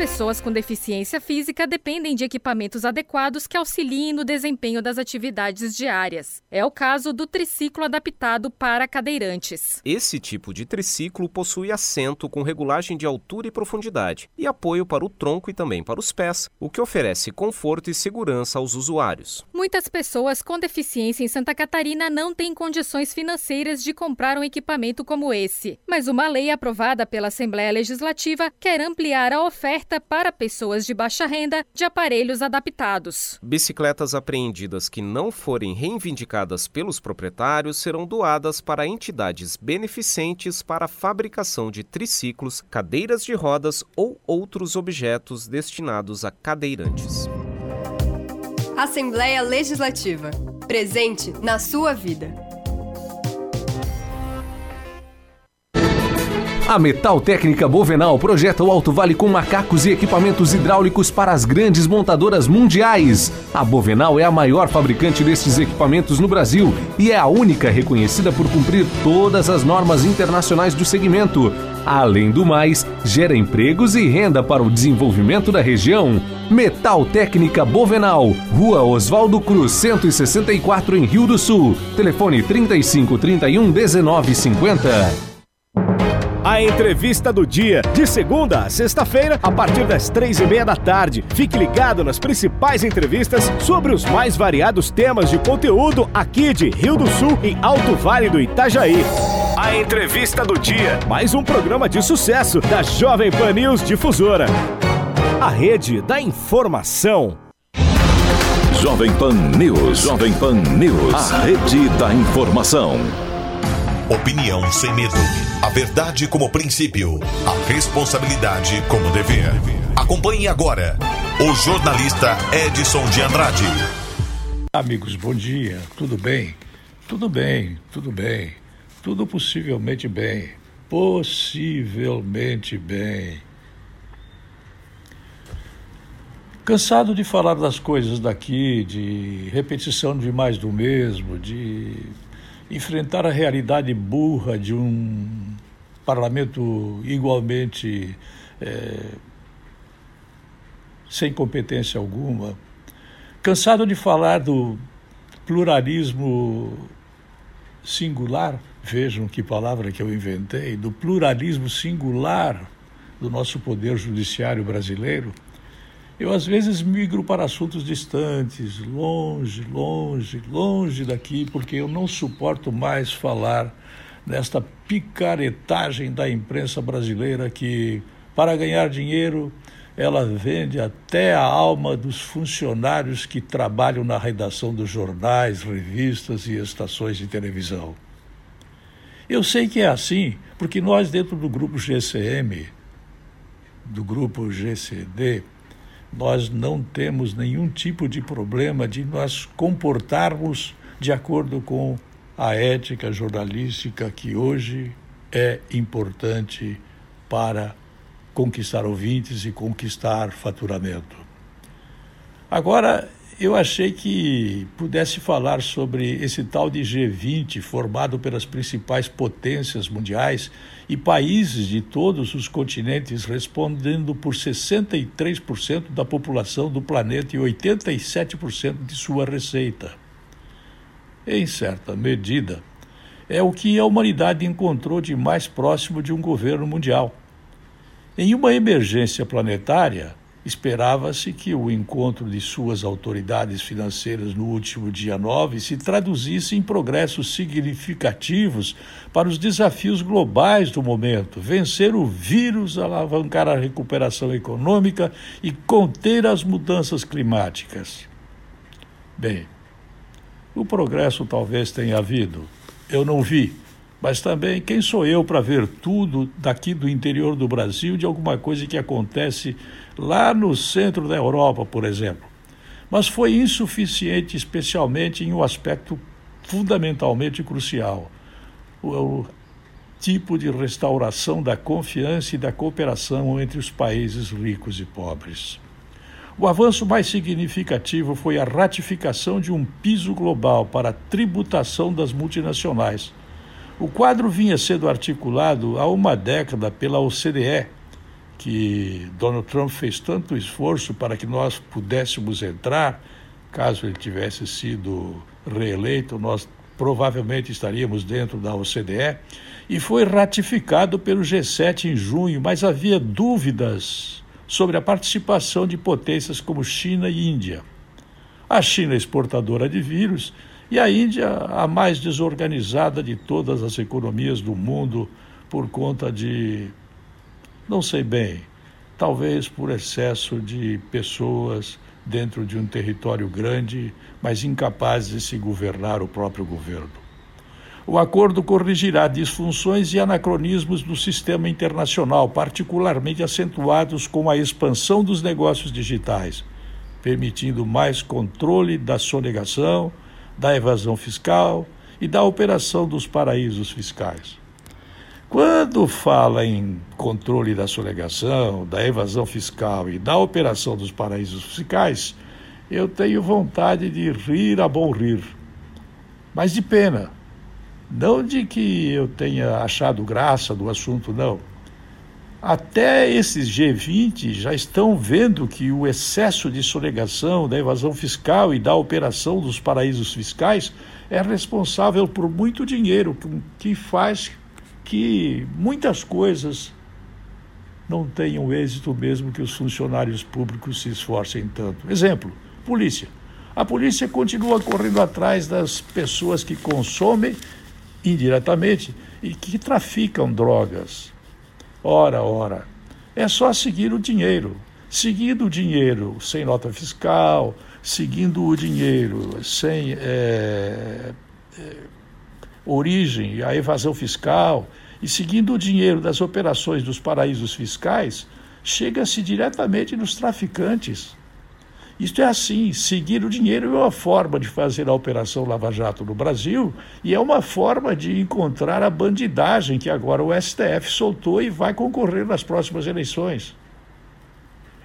Speaker 16: Pessoas com deficiência física dependem de equipamentos adequados que auxiliem no desempenho das atividades diárias. É o caso do triciclo adaptado para cadeirantes.
Speaker 17: Esse tipo de triciclo possui assento com regulagem de altura e profundidade e apoio para o tronco e também para os pés, o que oferece conforto e segurança aos usuários.
Speaker 16: Muitas pessoas com deficiência em Santa Catarina não têm condições financeiras de comprar um equipamento como esse, mas uma lei aprovada pela Assembleia Legislativa quer ampliar a oferta para pessoas de baixa renda de aparelhos adaptados.
Speaker 17: Bicicletas apreendidas que não forem reivindicadas pelos proprietários serão doadas para entidades beneficentes para a fabricação de triciclos, cadeiras de rodas ou outros objetos destinados a cadeirantes.
Speaker 18: Assembleia Legislativa. Presente na sua vida.
Speaker 19: A Metal Técnica Bovenal projeta o Alto Vale com macacos e equipamentos hidráulicos para as grandes montadoras mundiais. A Bovenal é a maior fabricante destes equipamentos no Brasil e é a única reconhecida por cumprir todas as normas internacionais do segmento. Além do mais, gera empregos e renda para o desenvolvimento da região. Metal Técnica Bovenal, Rua Oswaldo Cruz, 164 em Rio do Sul. Telefone 35 31 19 50.
Speaker 20: A entrevista do dia, de segunda a sexta-feira, a partir das três e meia da tarde. Fique ligado nas principais entrevistas sobre os mais variados temas de conteúdo aqui de Rio do Sul e Alto Vale do Itajaí. A entrevista do dia, mais um programa de sucesso da Jovem Pan News Difusora. A rede da informação.
Speaker 12: Jovem Pan News. Jovem Pan News. A rede da informação.
Speaker 2: Opinião sem medo. A verdade como princípio. A responsabilidade como dever. Acompanhe agora o jornalista Edson de Andrade.
Speaker 21: Amigos, bom dia. Tudo bem? Tudo bem, tudo bem. Tudo possivelmente bem. Possivelmente bem. Cansado de falar das coisas daqui, de repetição de mais do mesmo, de enfrentar a realidade burra de um parlamento igualmente é, sem competência alguma, cansado de falar do pluralismo singular, vejam que palavra que eu inventei, do pluralismo singular do nosso poder judiciário brasileiro, eu às vezes migro para assuntos distantes, longe, longe, longe daqui, porque eu não suporto mais falar nesta picaretagem da imprensa brasileira que, para ganhar dinheiro, ela vende até a alma dos funcionários que trabalham na redação dos jornais, revistas e estações de televisão. Eu sei que é assim, porque nós, dentro do grupo GCM, do grupo GCD, nós não temos nenhum tipo de problema de nós comportarmos de acordo com a ética jornalística que hoje é importante para conquistar ouvintes e conquistar faturamento. Agora, eu achei que pudesse falar sobre esse tal de G20 formado pelas principais potências mundiais e países de todos os continentes respondendo por 63% da população do planeta e 87% de sua receita. Em certa medida, é o que a humanidade encontrou de mais próximo de um governo mundial. Em uma emergência planetária, Esperava-se que o encontro de suas autoridades financeiras no último dia 9 se traduzisse em progressos significativos para os desafios globais do momento: vencer o vírus, alavancar a recuperação econômica e conter as mudanças climáticas. Bem, o progresso talvez tenha havido. Eu não vi mas também quem sou eu para ver tudo daqui do interior do Brasil de alguma coisa que acontece lá no centro da Europa, por exemplo. Mas foi insuficiente, especialmente em um aspecto fundamentalmente crucial: o, tipo de restauração da confiança e da cooperação entre os países ricos e pobres. O avanço mais significativo foi a ratificação de um piso global para a tributação das multinacionais o quadro vinha sendo articulado há uma década pela OCDE, que Donald Trump fez tanto esforço para que nós pudéssemos entrar, caso ele tivesse sido reeleito, nós provavelmente estaríamos dentro da OCDE, e foi ratificado pelo G7 em junho, mas havia dúvidas sobre a participação de potências como China e Índia. A China exportadora de vírus e a Índia, a mais desorganizada de todas as economias do mundo, por conta de, não sei bem, talvez por excesso de pessoas dentro de um território grande, mas incapazes de se governar o próprio governo. O acordo corrigirá disfunções e anacronismos do sistema internacional, particularmente acentuados com a expansão dos negócios digitais, permitindo mais controle da sonegação da evasão fiscal e da operação dos paraísos fiscais. Quando fala em controle da sonegação, da evasão fiscal e da operação dos paraísos fiscais, eu tenho vontade de rir a bom rir. Mas de pena. Não de que eu tenha achado graça do assunto, não. Até esses G20 já estão vendo que o excesso de sonegação, da evasão fiscal e da operação dos paraísos fiscais é responsável por muito dinheiro, que faz que muitas coisas não tenham êxito mesmo que os funcionários públicos se esforcem tanto. Exemplo, polícia. A polícia continua correndo atrás das pessoas que consomem indiretamente e que traficam drogas Ora, ora, é só seguir o dinheiro. Seguindo o dinheiro sem nota fiscal, seguindo o dinheiro sem é, é, origem, a evasão fiscal, e seguindo o dinheiro das operações dos paraísos fiscais, chega-se diretamente nos traficantes. Isto é assim: seguir o dinheiro é uma forma de fazer a Operação Lava Jato no Brasil e é uma forma de encontrar a bandidagem que agora o STF soltou e vai concorrer nas próximas eleições.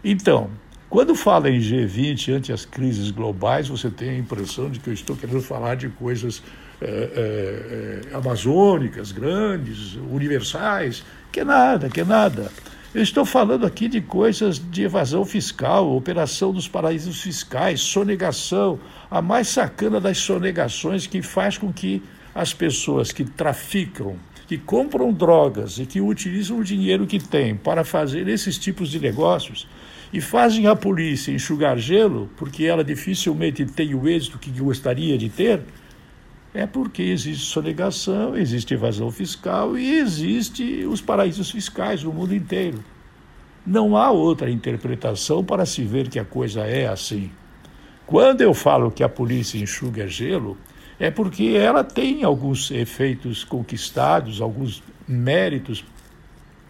Speaker 21: Então, quando fala em G20 ante as crises globais, você tem a impressão de que eu estou querendo falar de coisas é, é, é, amazônicas, grandes, universais, que é nada, que é nada. Eu estou falando aqui de coisas de evasão fiscal, operação dos paraísos fiscais, sonegação, a mais sacana das sonegações que faz com que as pessoas que traficam, que compram drogas e que utilizam o dinheiro que têm para fazer esses tipos de negócios e fazem a polícia enxugar gelo, porque ela dificilmente tem o êxito que gostaria de ter, é porque existe sonegação, existe evasão fiscal e existe os paraísos fiscais no mundo inteiro. Não há outra interpretação para se ver que a coisa é assim. Quando eu falo que a polícia enxuga gelo, é porque ela tem alguns efeitos conquistados, alguns méritos.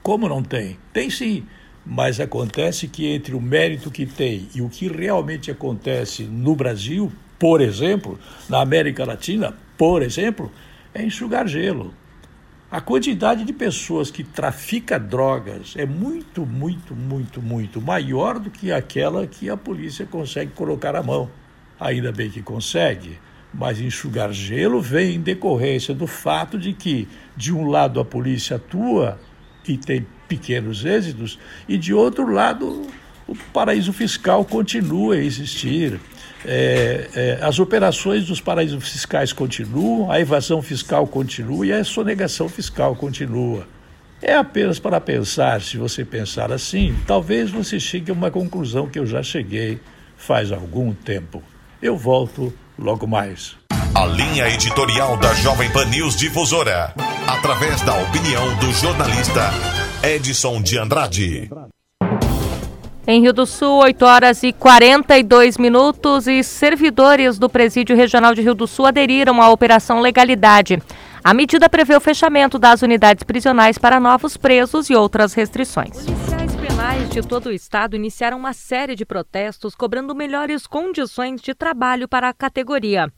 Speaker 21: Como não tem? Tem sim, mas acontece que entre o mérito que tem e o que realmente acontece no Brasil, por exemplo, na América Latina, por exemplo, é enxugar gelo. A quantidade de pessoas que trafica drogas é muito, muito, muito, muito maior do que aquela que a polícia consegue colocar a mão. ainda bem que consegue, mas enxugar gelo vem em decorrência do fato de que, de um lado, a polícia atua e tem pequenos êxitos, e de outro lado, o paraíso fiscal continua a existir. É, é, as operações dos paraísos fiscais continuam, a evasão fiscal continua e a sonegação fiscal continua. É apenas para pensar, se você pensar assim, talvez você chegue a uma conclusão que eu já cheguei faz algum tempo. Eu volto logo mais.
Speaker 2: A linha editorial da Jovem Pan News Difusora, através da opinião do jornalista Edson de Andrade.
Speaker 1: Em Rio do Sul, 8 horas e 42 minutos e servidores do Presídio Regional de Rio do Sul aderiram à Operação Legalidade. A medida prevê o fechamento das unidades prisionais para novos presos e outras restrições. Policiais penais de todo o estado iniciaram uma série de protestos cobrando melhores condições de trabalho para a categoria.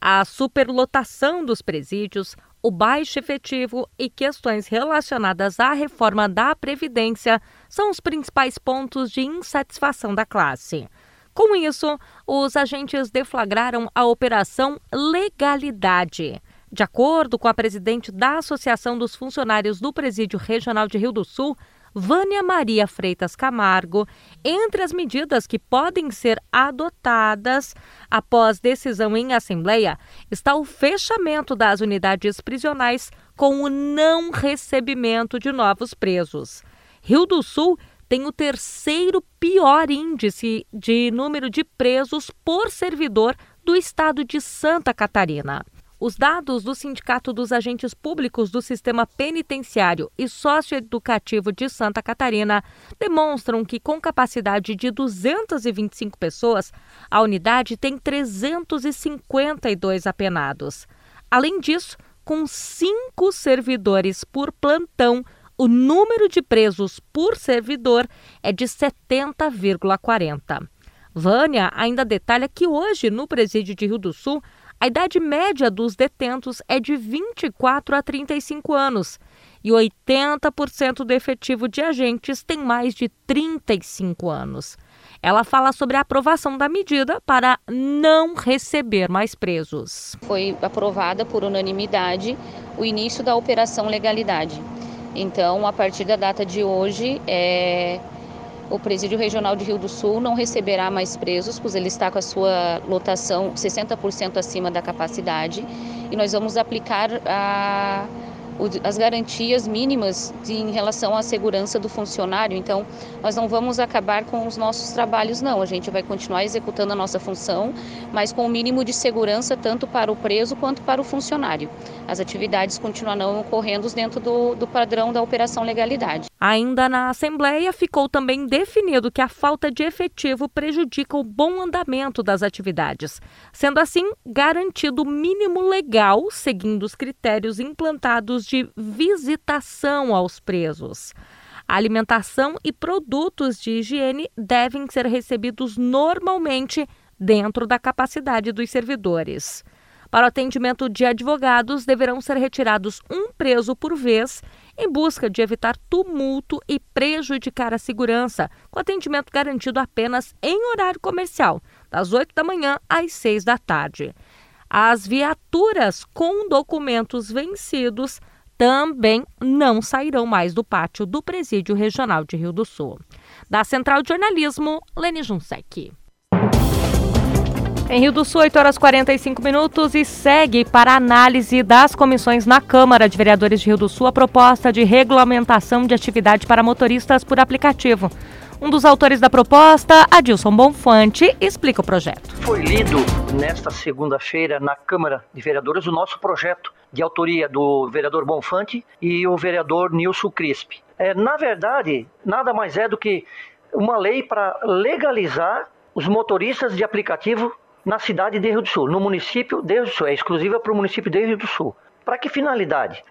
Speaker 1: A superlotação dos presídios, o baixo efetivo e questões relacionadas à reforma da Previdência são os principais pontos de insatisfação da classe. Com isso, os agentes deflagraram a Operação Legalidade. De acordo com a presidente da Associação dos Funcionários do Presídio Regional de Rio do Sul, Vânia Maria Freitas Camargo, entre as medidas que podem ser adotadas após decisão em Assembleia está o fechamento das unidades prisionais com o não recebimento de novos presos. Rio do Sul tem o terceiro pior índice de número de presos por servidor do estado de Santa Catarina. Os dados do Sindicato dos Agentes Públicos do Sistema Penitenciário e Socioeducativo de Santa Catarina demonstram que, com capacidade de 225 pessoas, a unidade tem 352 apenados. Além disso, com cinco servidores por plantão, o número de presos por servidor é de 70,40. Vânia ainda detalha que hoje, no presídio de Rio do Sul, a idade média dos detentos é de 24 a 35 anos e 80% do efetivo de agentes tem mais de 35 anos. Ela fala sobre a aprovação da medida para não receber mais presos.
Speaker 22: Foi aprovada por unanimidade o início da operação legalidade. Então, a partir da data de hoje, é, o Presídio Regional de Rio do Sul não receberá mais presos, pois ele está com a sua lotação 60% acima da capacidade. E nós vamos aplicar a as garantias mínimas de, em relação à segurança do funcionário. Então, nós não vamos acabar com os nossos trabalhos, não. A gente vai continuar executando a nossa função, mas com o mínimo de segurança tanto para o preso quanto para o funcionário. As atividades continuarão ocorrendo dentro do, do padrão da Operação Legalidade.
Speaker 1: Ainda na Assembleia, ficou também definido que a falta de efetivo prejudica o bom andamento das atividades, sendo assim garantido o mínimo legal, seguindo os critérios implantados de visitação aos presos. Alimentação e produtos de higiene devem ser recebidos normalmente dentro da capacidade dos servidores. Para o atendimento de advogados, deverão ser retirados um preso por vez, em busca de evitar tumulto e prejudicar a segurança, com atendimento garantido apenas em horário comercial, das 8 da manhã às 6 da tarde. As viaturas com documentos vencidos também não sairão mais do pátio do Presídio Regional de Rio do Sul. Da Central de Jornalismo, Lene Junsec. Em Rio do Sul, 8 horas 45 minutos e segue para análise das comissões na Câmara de Vereadores de Rio do Sul a proposta de regulamentação de atividade para motoristas por aplicativo. Um dos autores da proposta, Adilson Bonfante, explica o projeto.
Speaker 23: Foi lido nesta segunda-feira na Câmara de Vereadores o nosso projeto de autoria do vereador Bonfante e o vereador Nilson Crispi. É, na verdade, nada mais é do que uma lei para legalizar os motoristas de aplicativo na cidade de Rio do Sul, no município de Rio do Sul, é exclusiva para o município de Rio do Sul. Para que finalidade?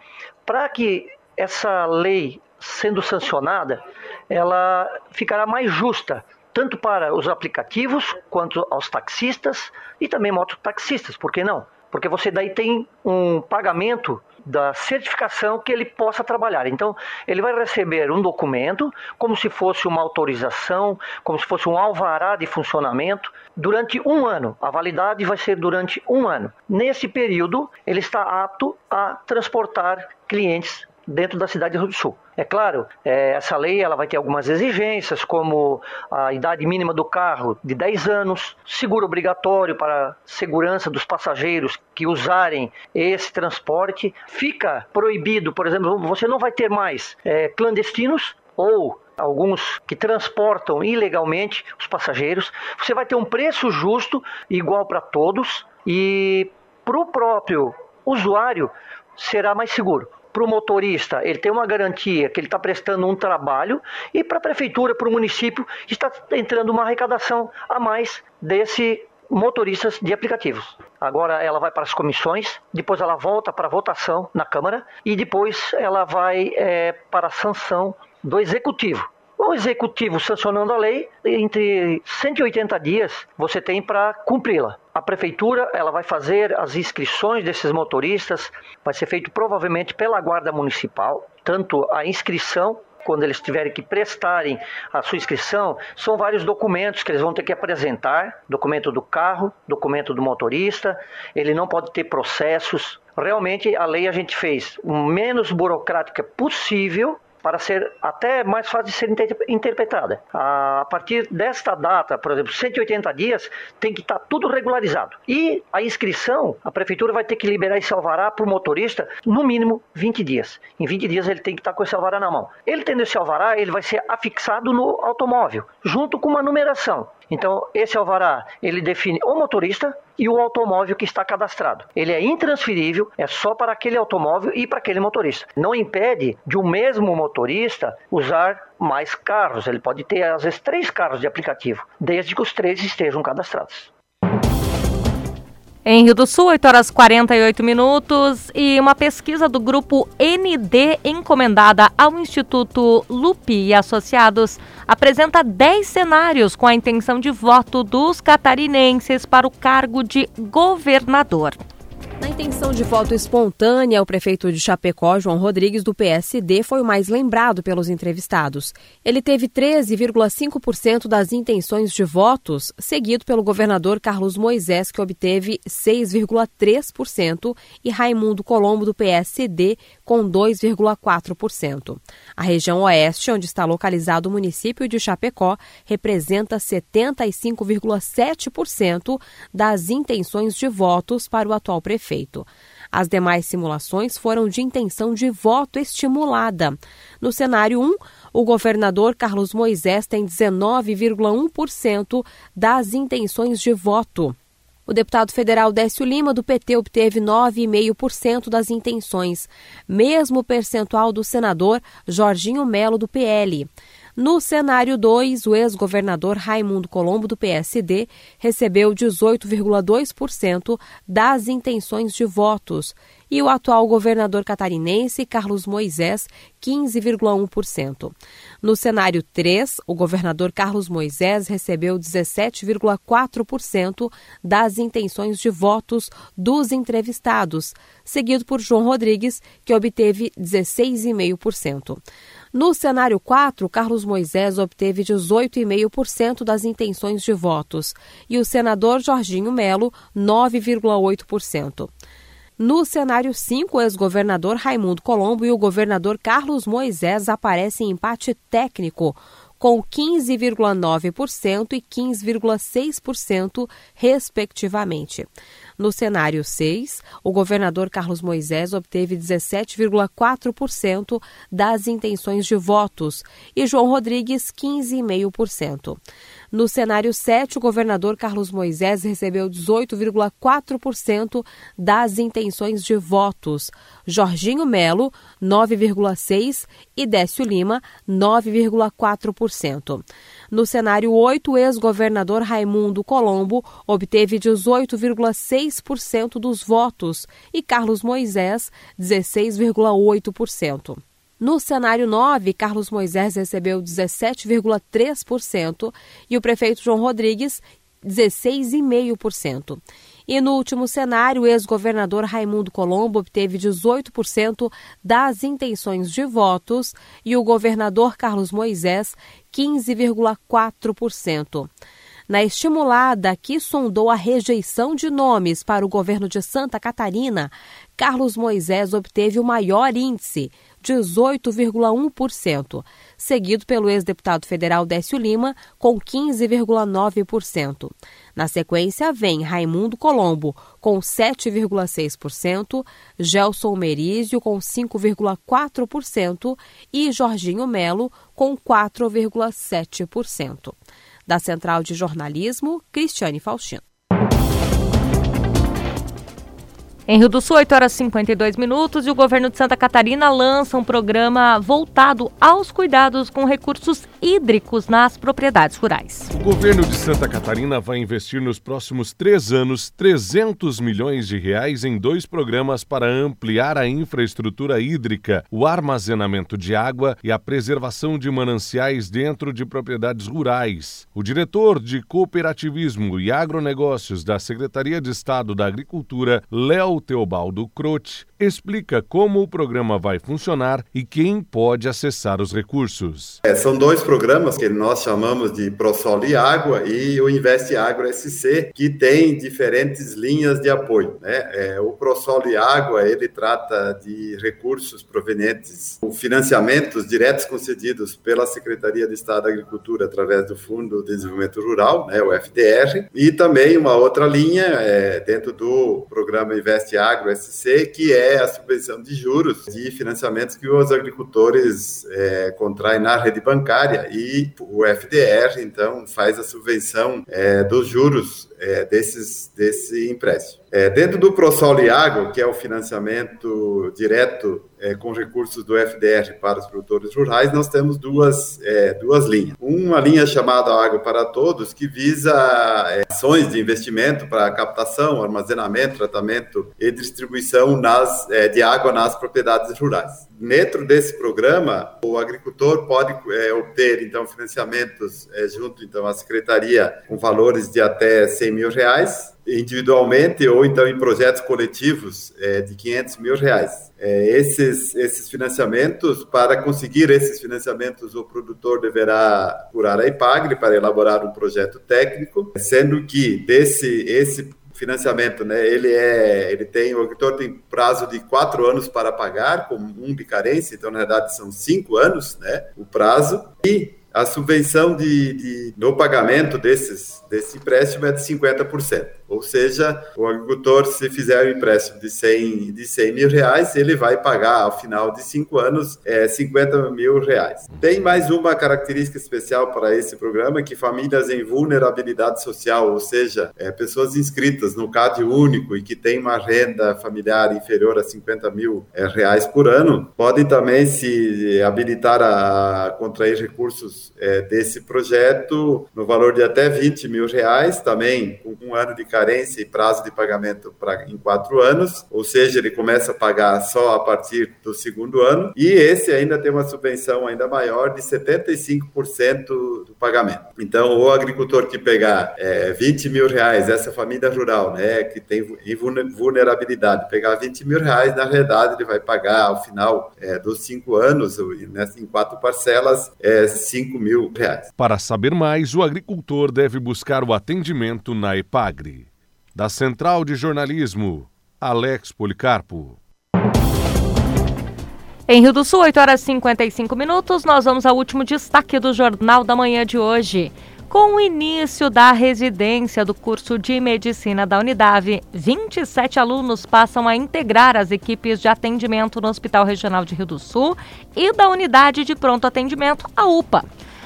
Speaker 23: Para que essa lei sendo sancionada, ela ficará mais justa, tanto para os aplicativos quanto aos taxistas e também mototaxistas, por que não? Porque você daí tem um pagamento da certificação que ele possa trabalhar. Então, ele vai receber um documento como se fosse uma autorização, como se fosse um alvará de funcionamento durante um ano. A validade vai ser durante um ano. Nesse período, ele está apto a transportar clientes dentro da cidade do Sul. É claro, é, essa lei ela vai ter algumas exigências, como a idade mínima do carro de 10 anos, seguro obrigatório para segurança dos passageiros que usarem esse transporte. Fica proibido, por exemplo, você não vai ter mais é, clandestinos ou alguns que transportam ilegalmente os passageiros. Você vai ter um preço justo, igual para todos, e para o próprio usuário será mais seguro para o motorista, ele tem uma garantia que ele está prestando um trabalho, e para a prefeitura, para o município, está entrando uma arrecadação a mais desse motoristas de aplicativos. Agora ela vai para as comissões, depois ela volta para votação na Câmara e depois ela vai é, para a sanção do Executivo. O executivo sancionando a lei, entre 180 dias você tem para cumpri-la. A prefeitura ela vai fazer as inscrições desses motoristas, vai ser feito provavelmente pela guarda municipal, tanto a inscrição quando eles tiverem que prestarem a sua inscrição, são vários documentos que eles vão ter que apresentar: documento do carro, documento do motorista, ele não pode ter processos. Realmente a lei a gente fez o menos burocrática possível para ser até mais fácil de ser interpretada. A partir desta data, por exemplo, 180 dias, tem que estar tá tudo regularizado. E a inscrição, a prefeitura vai ter que liberar esse alvará para o motorista no mínimo 20 dias. Em 20 dias ele tem que estar tá com esse alvará na mão. Ele tendo esse alvará, ele vai ser afixado no automóvel, junto com uma numeração. Então, esse alvará, ele define o motorista e o automóvel que está cadastrado. Ele é intransferível, é só para aquele automóvel e para aquele motorista. Não impede de um mesmo motorista usar mais carros. Ele pode ter, às vezes, três carros de aplicativo, desde que os três estejam cadastrados.
Speaker 1: Em Rio do Sul, 8 horas 48 minutos, e uma pesquisa do grupo ND encomendada ao Instituto Lupi e Associados apresenta 10 cenários com a intenção de voto dos catarinenses para o cargo de governador.
Speaker 3: Na intenção de voto espontânea, o prefeito de Chapecó, João Rodrigues, do PSD, foi o mais lembrado pelos entrevistados. Ele teve 13,5% das intenções de votos, seguido pelo governador Carlos Moisés, que obteve 6,3%, e Raimundo Colombo, do PSD, com 2,4%. A região oeste, onde está localizado o município de Chapecó, representa 75,7% das intenções de votos para o atual prefeito prefeito. As demais simulações foram de intenção de voto estimulada. No cenário 1, o governador Carlos Moisés tem 19,1% das intenções de voto. O deputado federal Décio Lima, do PT, obteve 9,5% das intenções, mesmo percentual do senador Jorginho Melo, do PL. No cenário 2, o ex-governador Raimundo Colombo, do PSD, recebeu 18,2% das intenções de votos e o atual governador catarinense, Carlos Moisés, 15,1%. No cenário 3, o governador Carlos Moisés recebeu 17,4% das intenções de votos dos entrevistados, seguido por João Rodrigues, que obteve 16,5%. No cenário 4, Carlos Moisés obteve 18,5% das intenções de votos e o senador Jorginho Melo, 9,8%. No cenário 5, o ex-governador Raimundo Colombo e o governador Carlos Moisés aparecem em empate técnico, com 15,9% e 15,6%, respectivamente. No cenário 6, o governador Carlos Moisés obteve 17,4% das intenções de votos e João Rodrigues 15,5%. No cenário 7, o governador Carlos Moisés recebeu 18,4% das intenções de votos, Jorginho Melo, 9,6% e Décio Lima, 9,4%. No cenário 8, o ex-governador Raimundo Colombo obteve 18,6% dos votos e Carlos Moisés, 16,8%. No cenário 9, Carlos Moisés recebeu 17,3% e o prefeito João Rodrigues 16,5%. E no último cenário, o ex-governador Raimundo Colombo obteve 18% das intenções de votos e o governador Carlos Moisés 15,4%. Na estimulada que sondou a rejeição de nomes para o governo de Santa Catarina, Carlos Moisés obteve o maior índice, 18,1%, seguido pelo ex-deputado federal Décio Lima, com 15,9%. Na sequência, vem Raimundo Colombo, com 7,6%, Gelson Merizio, com 5,4% e Jorginho Melo, com 4,7%. Da Central de Jornalismo, Cristiane Faustino.
Speaker 1: Em Rio do Sul, 8 horas e 52 minutos, e o governo de Santa Catarina lança um programa voltado aos cuidados com recursos hídricos nas propriedades rurais.
Speaker 24: O governo de Santa Catarina vai investir nos próximos três anos 300 milhões de reais em dois programas para ampliar a infraestrutura hídrica, o armazenamento de água e a preservação de mananciais dentro de propriedades rurais. O diretor de Cooperativismo e Agronegócios da Secretaria de Estado da Agricultura, Léo Teobaldo Crote explica como o programa vai funcionar e quem pode acessar os recursos.
Speaker 25: É, são dois programas que nós chamamos de ProSol e Água e o Investe Agro SC, que tem diferentes linhas de apoio. Né? É, o ProSol e Água, ele trata de recursos provenientes, financiamentos diretos concedidos pela Secretaria de Estado da Agricultura através do Fundo de Desenvolvimento Rural, né, o FDR, e também uma outra linha é, dentro do programa Investe Agro SC, que é a subvenção de juros de financiamentos que os agricultores é, contraem na rede bancária e o FDR, então, faz a subvenção é, dos juros é, desses, desse empréstimo. É, dentro do ProSol Agro, que é o financiamento direto é, com recursos do FDR para os produtores rurais, nós temos duas, é, duas linhas. Uma linha chamada Água para Todos, que visa é, ações de investimento para captação, armazenamento, tratamento e distribuição nas, é, de água nas propriedades rurais. Dentro desse programa, o agricultor pode é, obter então financiamentos junto então à secretaria com valores de até 100 mil reais individualmente ou então em projetos coletivos é, de 500 mil reais. É, esses, esses financiamentos, para conseguir esses financiamentos, o produtor deverá curar a IPAGRE para elaborar um projeto técnico, sendo que desse esse financiamento, né, ele é, ele tem, o agricultor tem prazo de quatro anos para pagar, com um de carência, então na verdade são cinco anos, né, o prazo, e a subvenção de, de, no pagamento desses, desse empréstimo é de 50%. Ou seja, o agricultor, se fizer um empréstimo de 100, de 100 mil reais, ele vai pagar, ao final de cinco anos, é, 50 mil reais. Tem mais uma característica especial para esse programa, que famílias em vulnerabilidade social, ou seja, é, pessoas inscritas no CAD único e que têm uma renda familiar inferior a 50 mil é, reais por ano, podem também se habilitar a contrair recursos é, desse projeto no valor de até 20 mil reais, também com um ano de carência e prazo de pagamento pra, em quatro anos, ou seja, ele começa a pagar só a partir do segundo ano, e esse ainda tem uma subvenção ainda maior de 75% do pagamento. Então, o agricultor que pegar é, 20 mil reais, essa família rural, né, que tem vulnerabilidade, pegar 20 mil reais, na realidade ele vai pagar ao final é, dos cinco anos, em quatro parcelas, é, 5 mil reais.
Speaker 24: Para saber mais, o agricultor deve buscar o atendimento na EPAGRE. Da Central de Jornalismo, Alex Policarpo.
Speaker 1: Em Rio do Sul, 8 horas e 55 minutos, nós vamos ao último destaque do Jornal da Manhã de hoje. Com o início da residência do curso de medicina da Unidade, 27 alunos passam a integrar as equipes de atendimento no Hospital Regional de Rio do Sul e da Unidade de Pronto Atendimento, a UPA.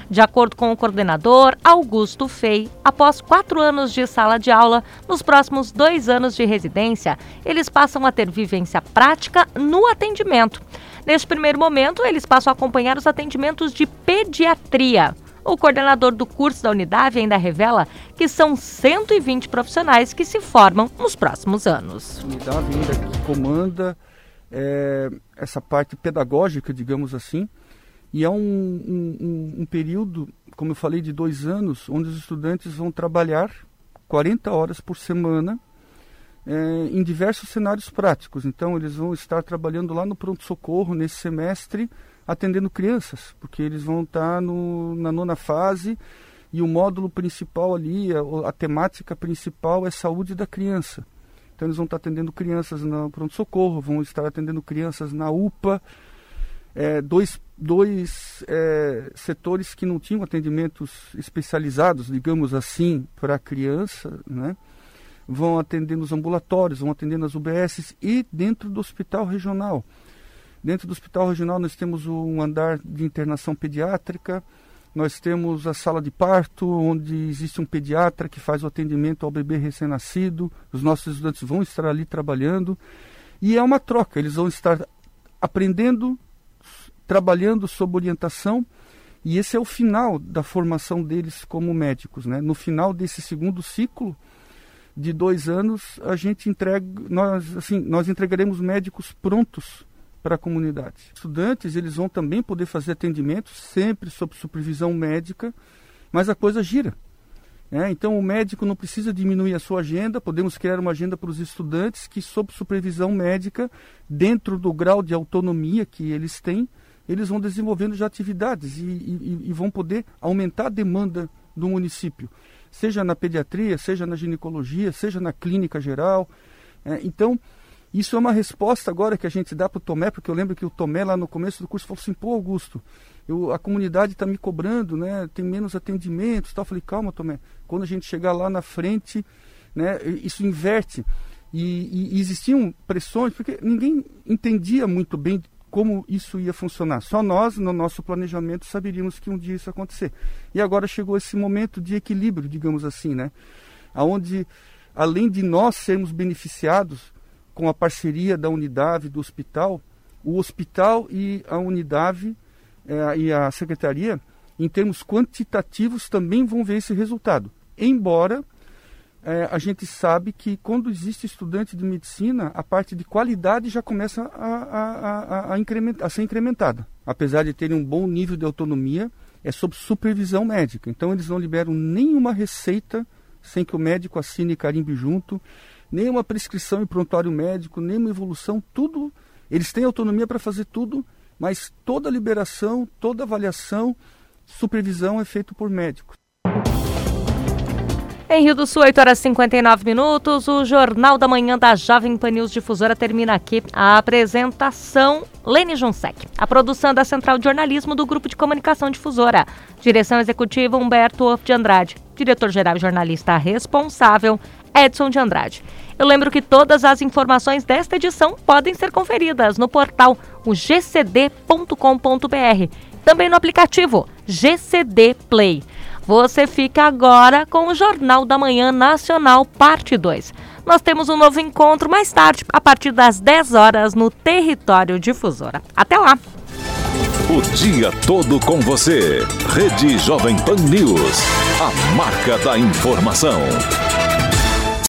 Speaker 1: De acordo com o coordenador Augusto Fei, após quatro anos de sala de aula, nos próximos dois anos de residência, eles passam a ter vivência prática no atendimento. Neste primeiro momento, eles passam a acompanhar os atendimentos de pediatria. O coordenador do curso da unidade ainda revela que são 120 profissionais que se formam nos próximos anos.
Speaker 26: A unidade ainda que comanda é, essa parte pedagógica, digamos assim, e é um, um, um período, como eu falei, de dois anos, onde os estudantes vão trabalhar 40 horas por semana é, em diversos cenários práticos. Então, eles vão estar trabalhando lá no pronto-socorro nesse semestre, atendendo crianças, porque eles vão estar no, na nona fase e o módulo principal ali, a, a temática principal é saúde da criança. Então, eles vão estar atendendo crianças no pronto-socorro, vão estar atendendo crianças na UPA, é, dois, dois é, setores que não tinham atendimentos especializados, digamos assim, para a criança, né? vão atender nos ambulatórios, vão atender nas UBSs e dentro do hospital regional. Dentro do hospital regional nós temos um andar de internação pediátrica, nós temos a sala de parto, onde existe um pediatra que faz o atendimento ao bebê recém-nascido. Os nossos estudantes vão estar ali trabalhando. E é uma troca, eles vão estar aprendendo, trabalhando sob orientação. E esse é o final da formação deles como médicos. Né? No final desse segundo ciclo, de dois anos, a gente entrega, nós, assim, nós entregaremos médicos prontos para a comunidade. Estudantes, eles vão também poder fazer atendimento, sempre sob supervisão médica, mas a coisa gira. É, então, o médico não precisa diminuir a sua agenda, podemos criar uma agenda para os estudantes que, sob supervisão médica, dentro do grau de autonomia que eles têm, eles vão desenvolvendo já atividades e, e, e vão poder aumentar a demanda do município seja na pediatria, seja na ginecologia, seja na clínica geral. É, então, isso é uma resposta agora que a gente dá para o Tomé, porque eu lembro que o Tomé lá no começo do curso falou assim, pô Augusto, eu, a comunidade está me cobrando, né, tem menos atendimentos tal. Eu falei, calma Tomé, quando a gente chegar lá na frente, né, isso inverte. E, e, existiam pressões, porque ninguém entendia muito bem como isso ia funcionar. Só nós, no nosso planejamento, saberíamos que um dia isso ia acontecer. E agora chegou esse momento de equilíbrio, digamos assim, né? Onde, além de nós sermos beneficiados com a parceria da unidade do hospital, o hospital e a unidade é, e a secretaria, em termos quantitativos, também vão ver esse resultado. Embora é, a gente sabe que quando existe estudante de medicina, a parte de qualidade já começa a, a, a, a, ser incrementada. Apesar de terem um bom nível de autonomia, é sob supervisão médica. Então eles não liberam nenhuma receita sem que o médico assine e carimbe junto, nenhuma prescrição em prontuário médico, nenhuma evolução, tudo. Eles têm autonomia para fazer tudo, mas toda liberação, toda avaliação, supervisão é feito por médicos.
Speaker 1: Em Rio do Sul, 8 horas e 59 minutos, o Jornal da Manhã da Jovem Pan News Difusora termina aqui. A apresentação, Lene Jonsec. A produção da Central de Jornalismo do Grupo de Comunicação Difusora. Direção Executiva, Humberto Wolff de Andrade. Diretor-Geral e Jornalista Responsável, Edson de Andrade. Eu lembro que todas as informações desta edição podem ser conferidas no portal gcd.com.br. Também no aplicativo GCD Play. Você fica agora com o Jornal da Manhã Nacional, parte 2. Nós temos um novo encontro mais tarde, a partir das 10 horas, no Território Difusora. Até lá!
Speaker 12: O dia todo com você. Rede Jovem Pan News. A marca da informação.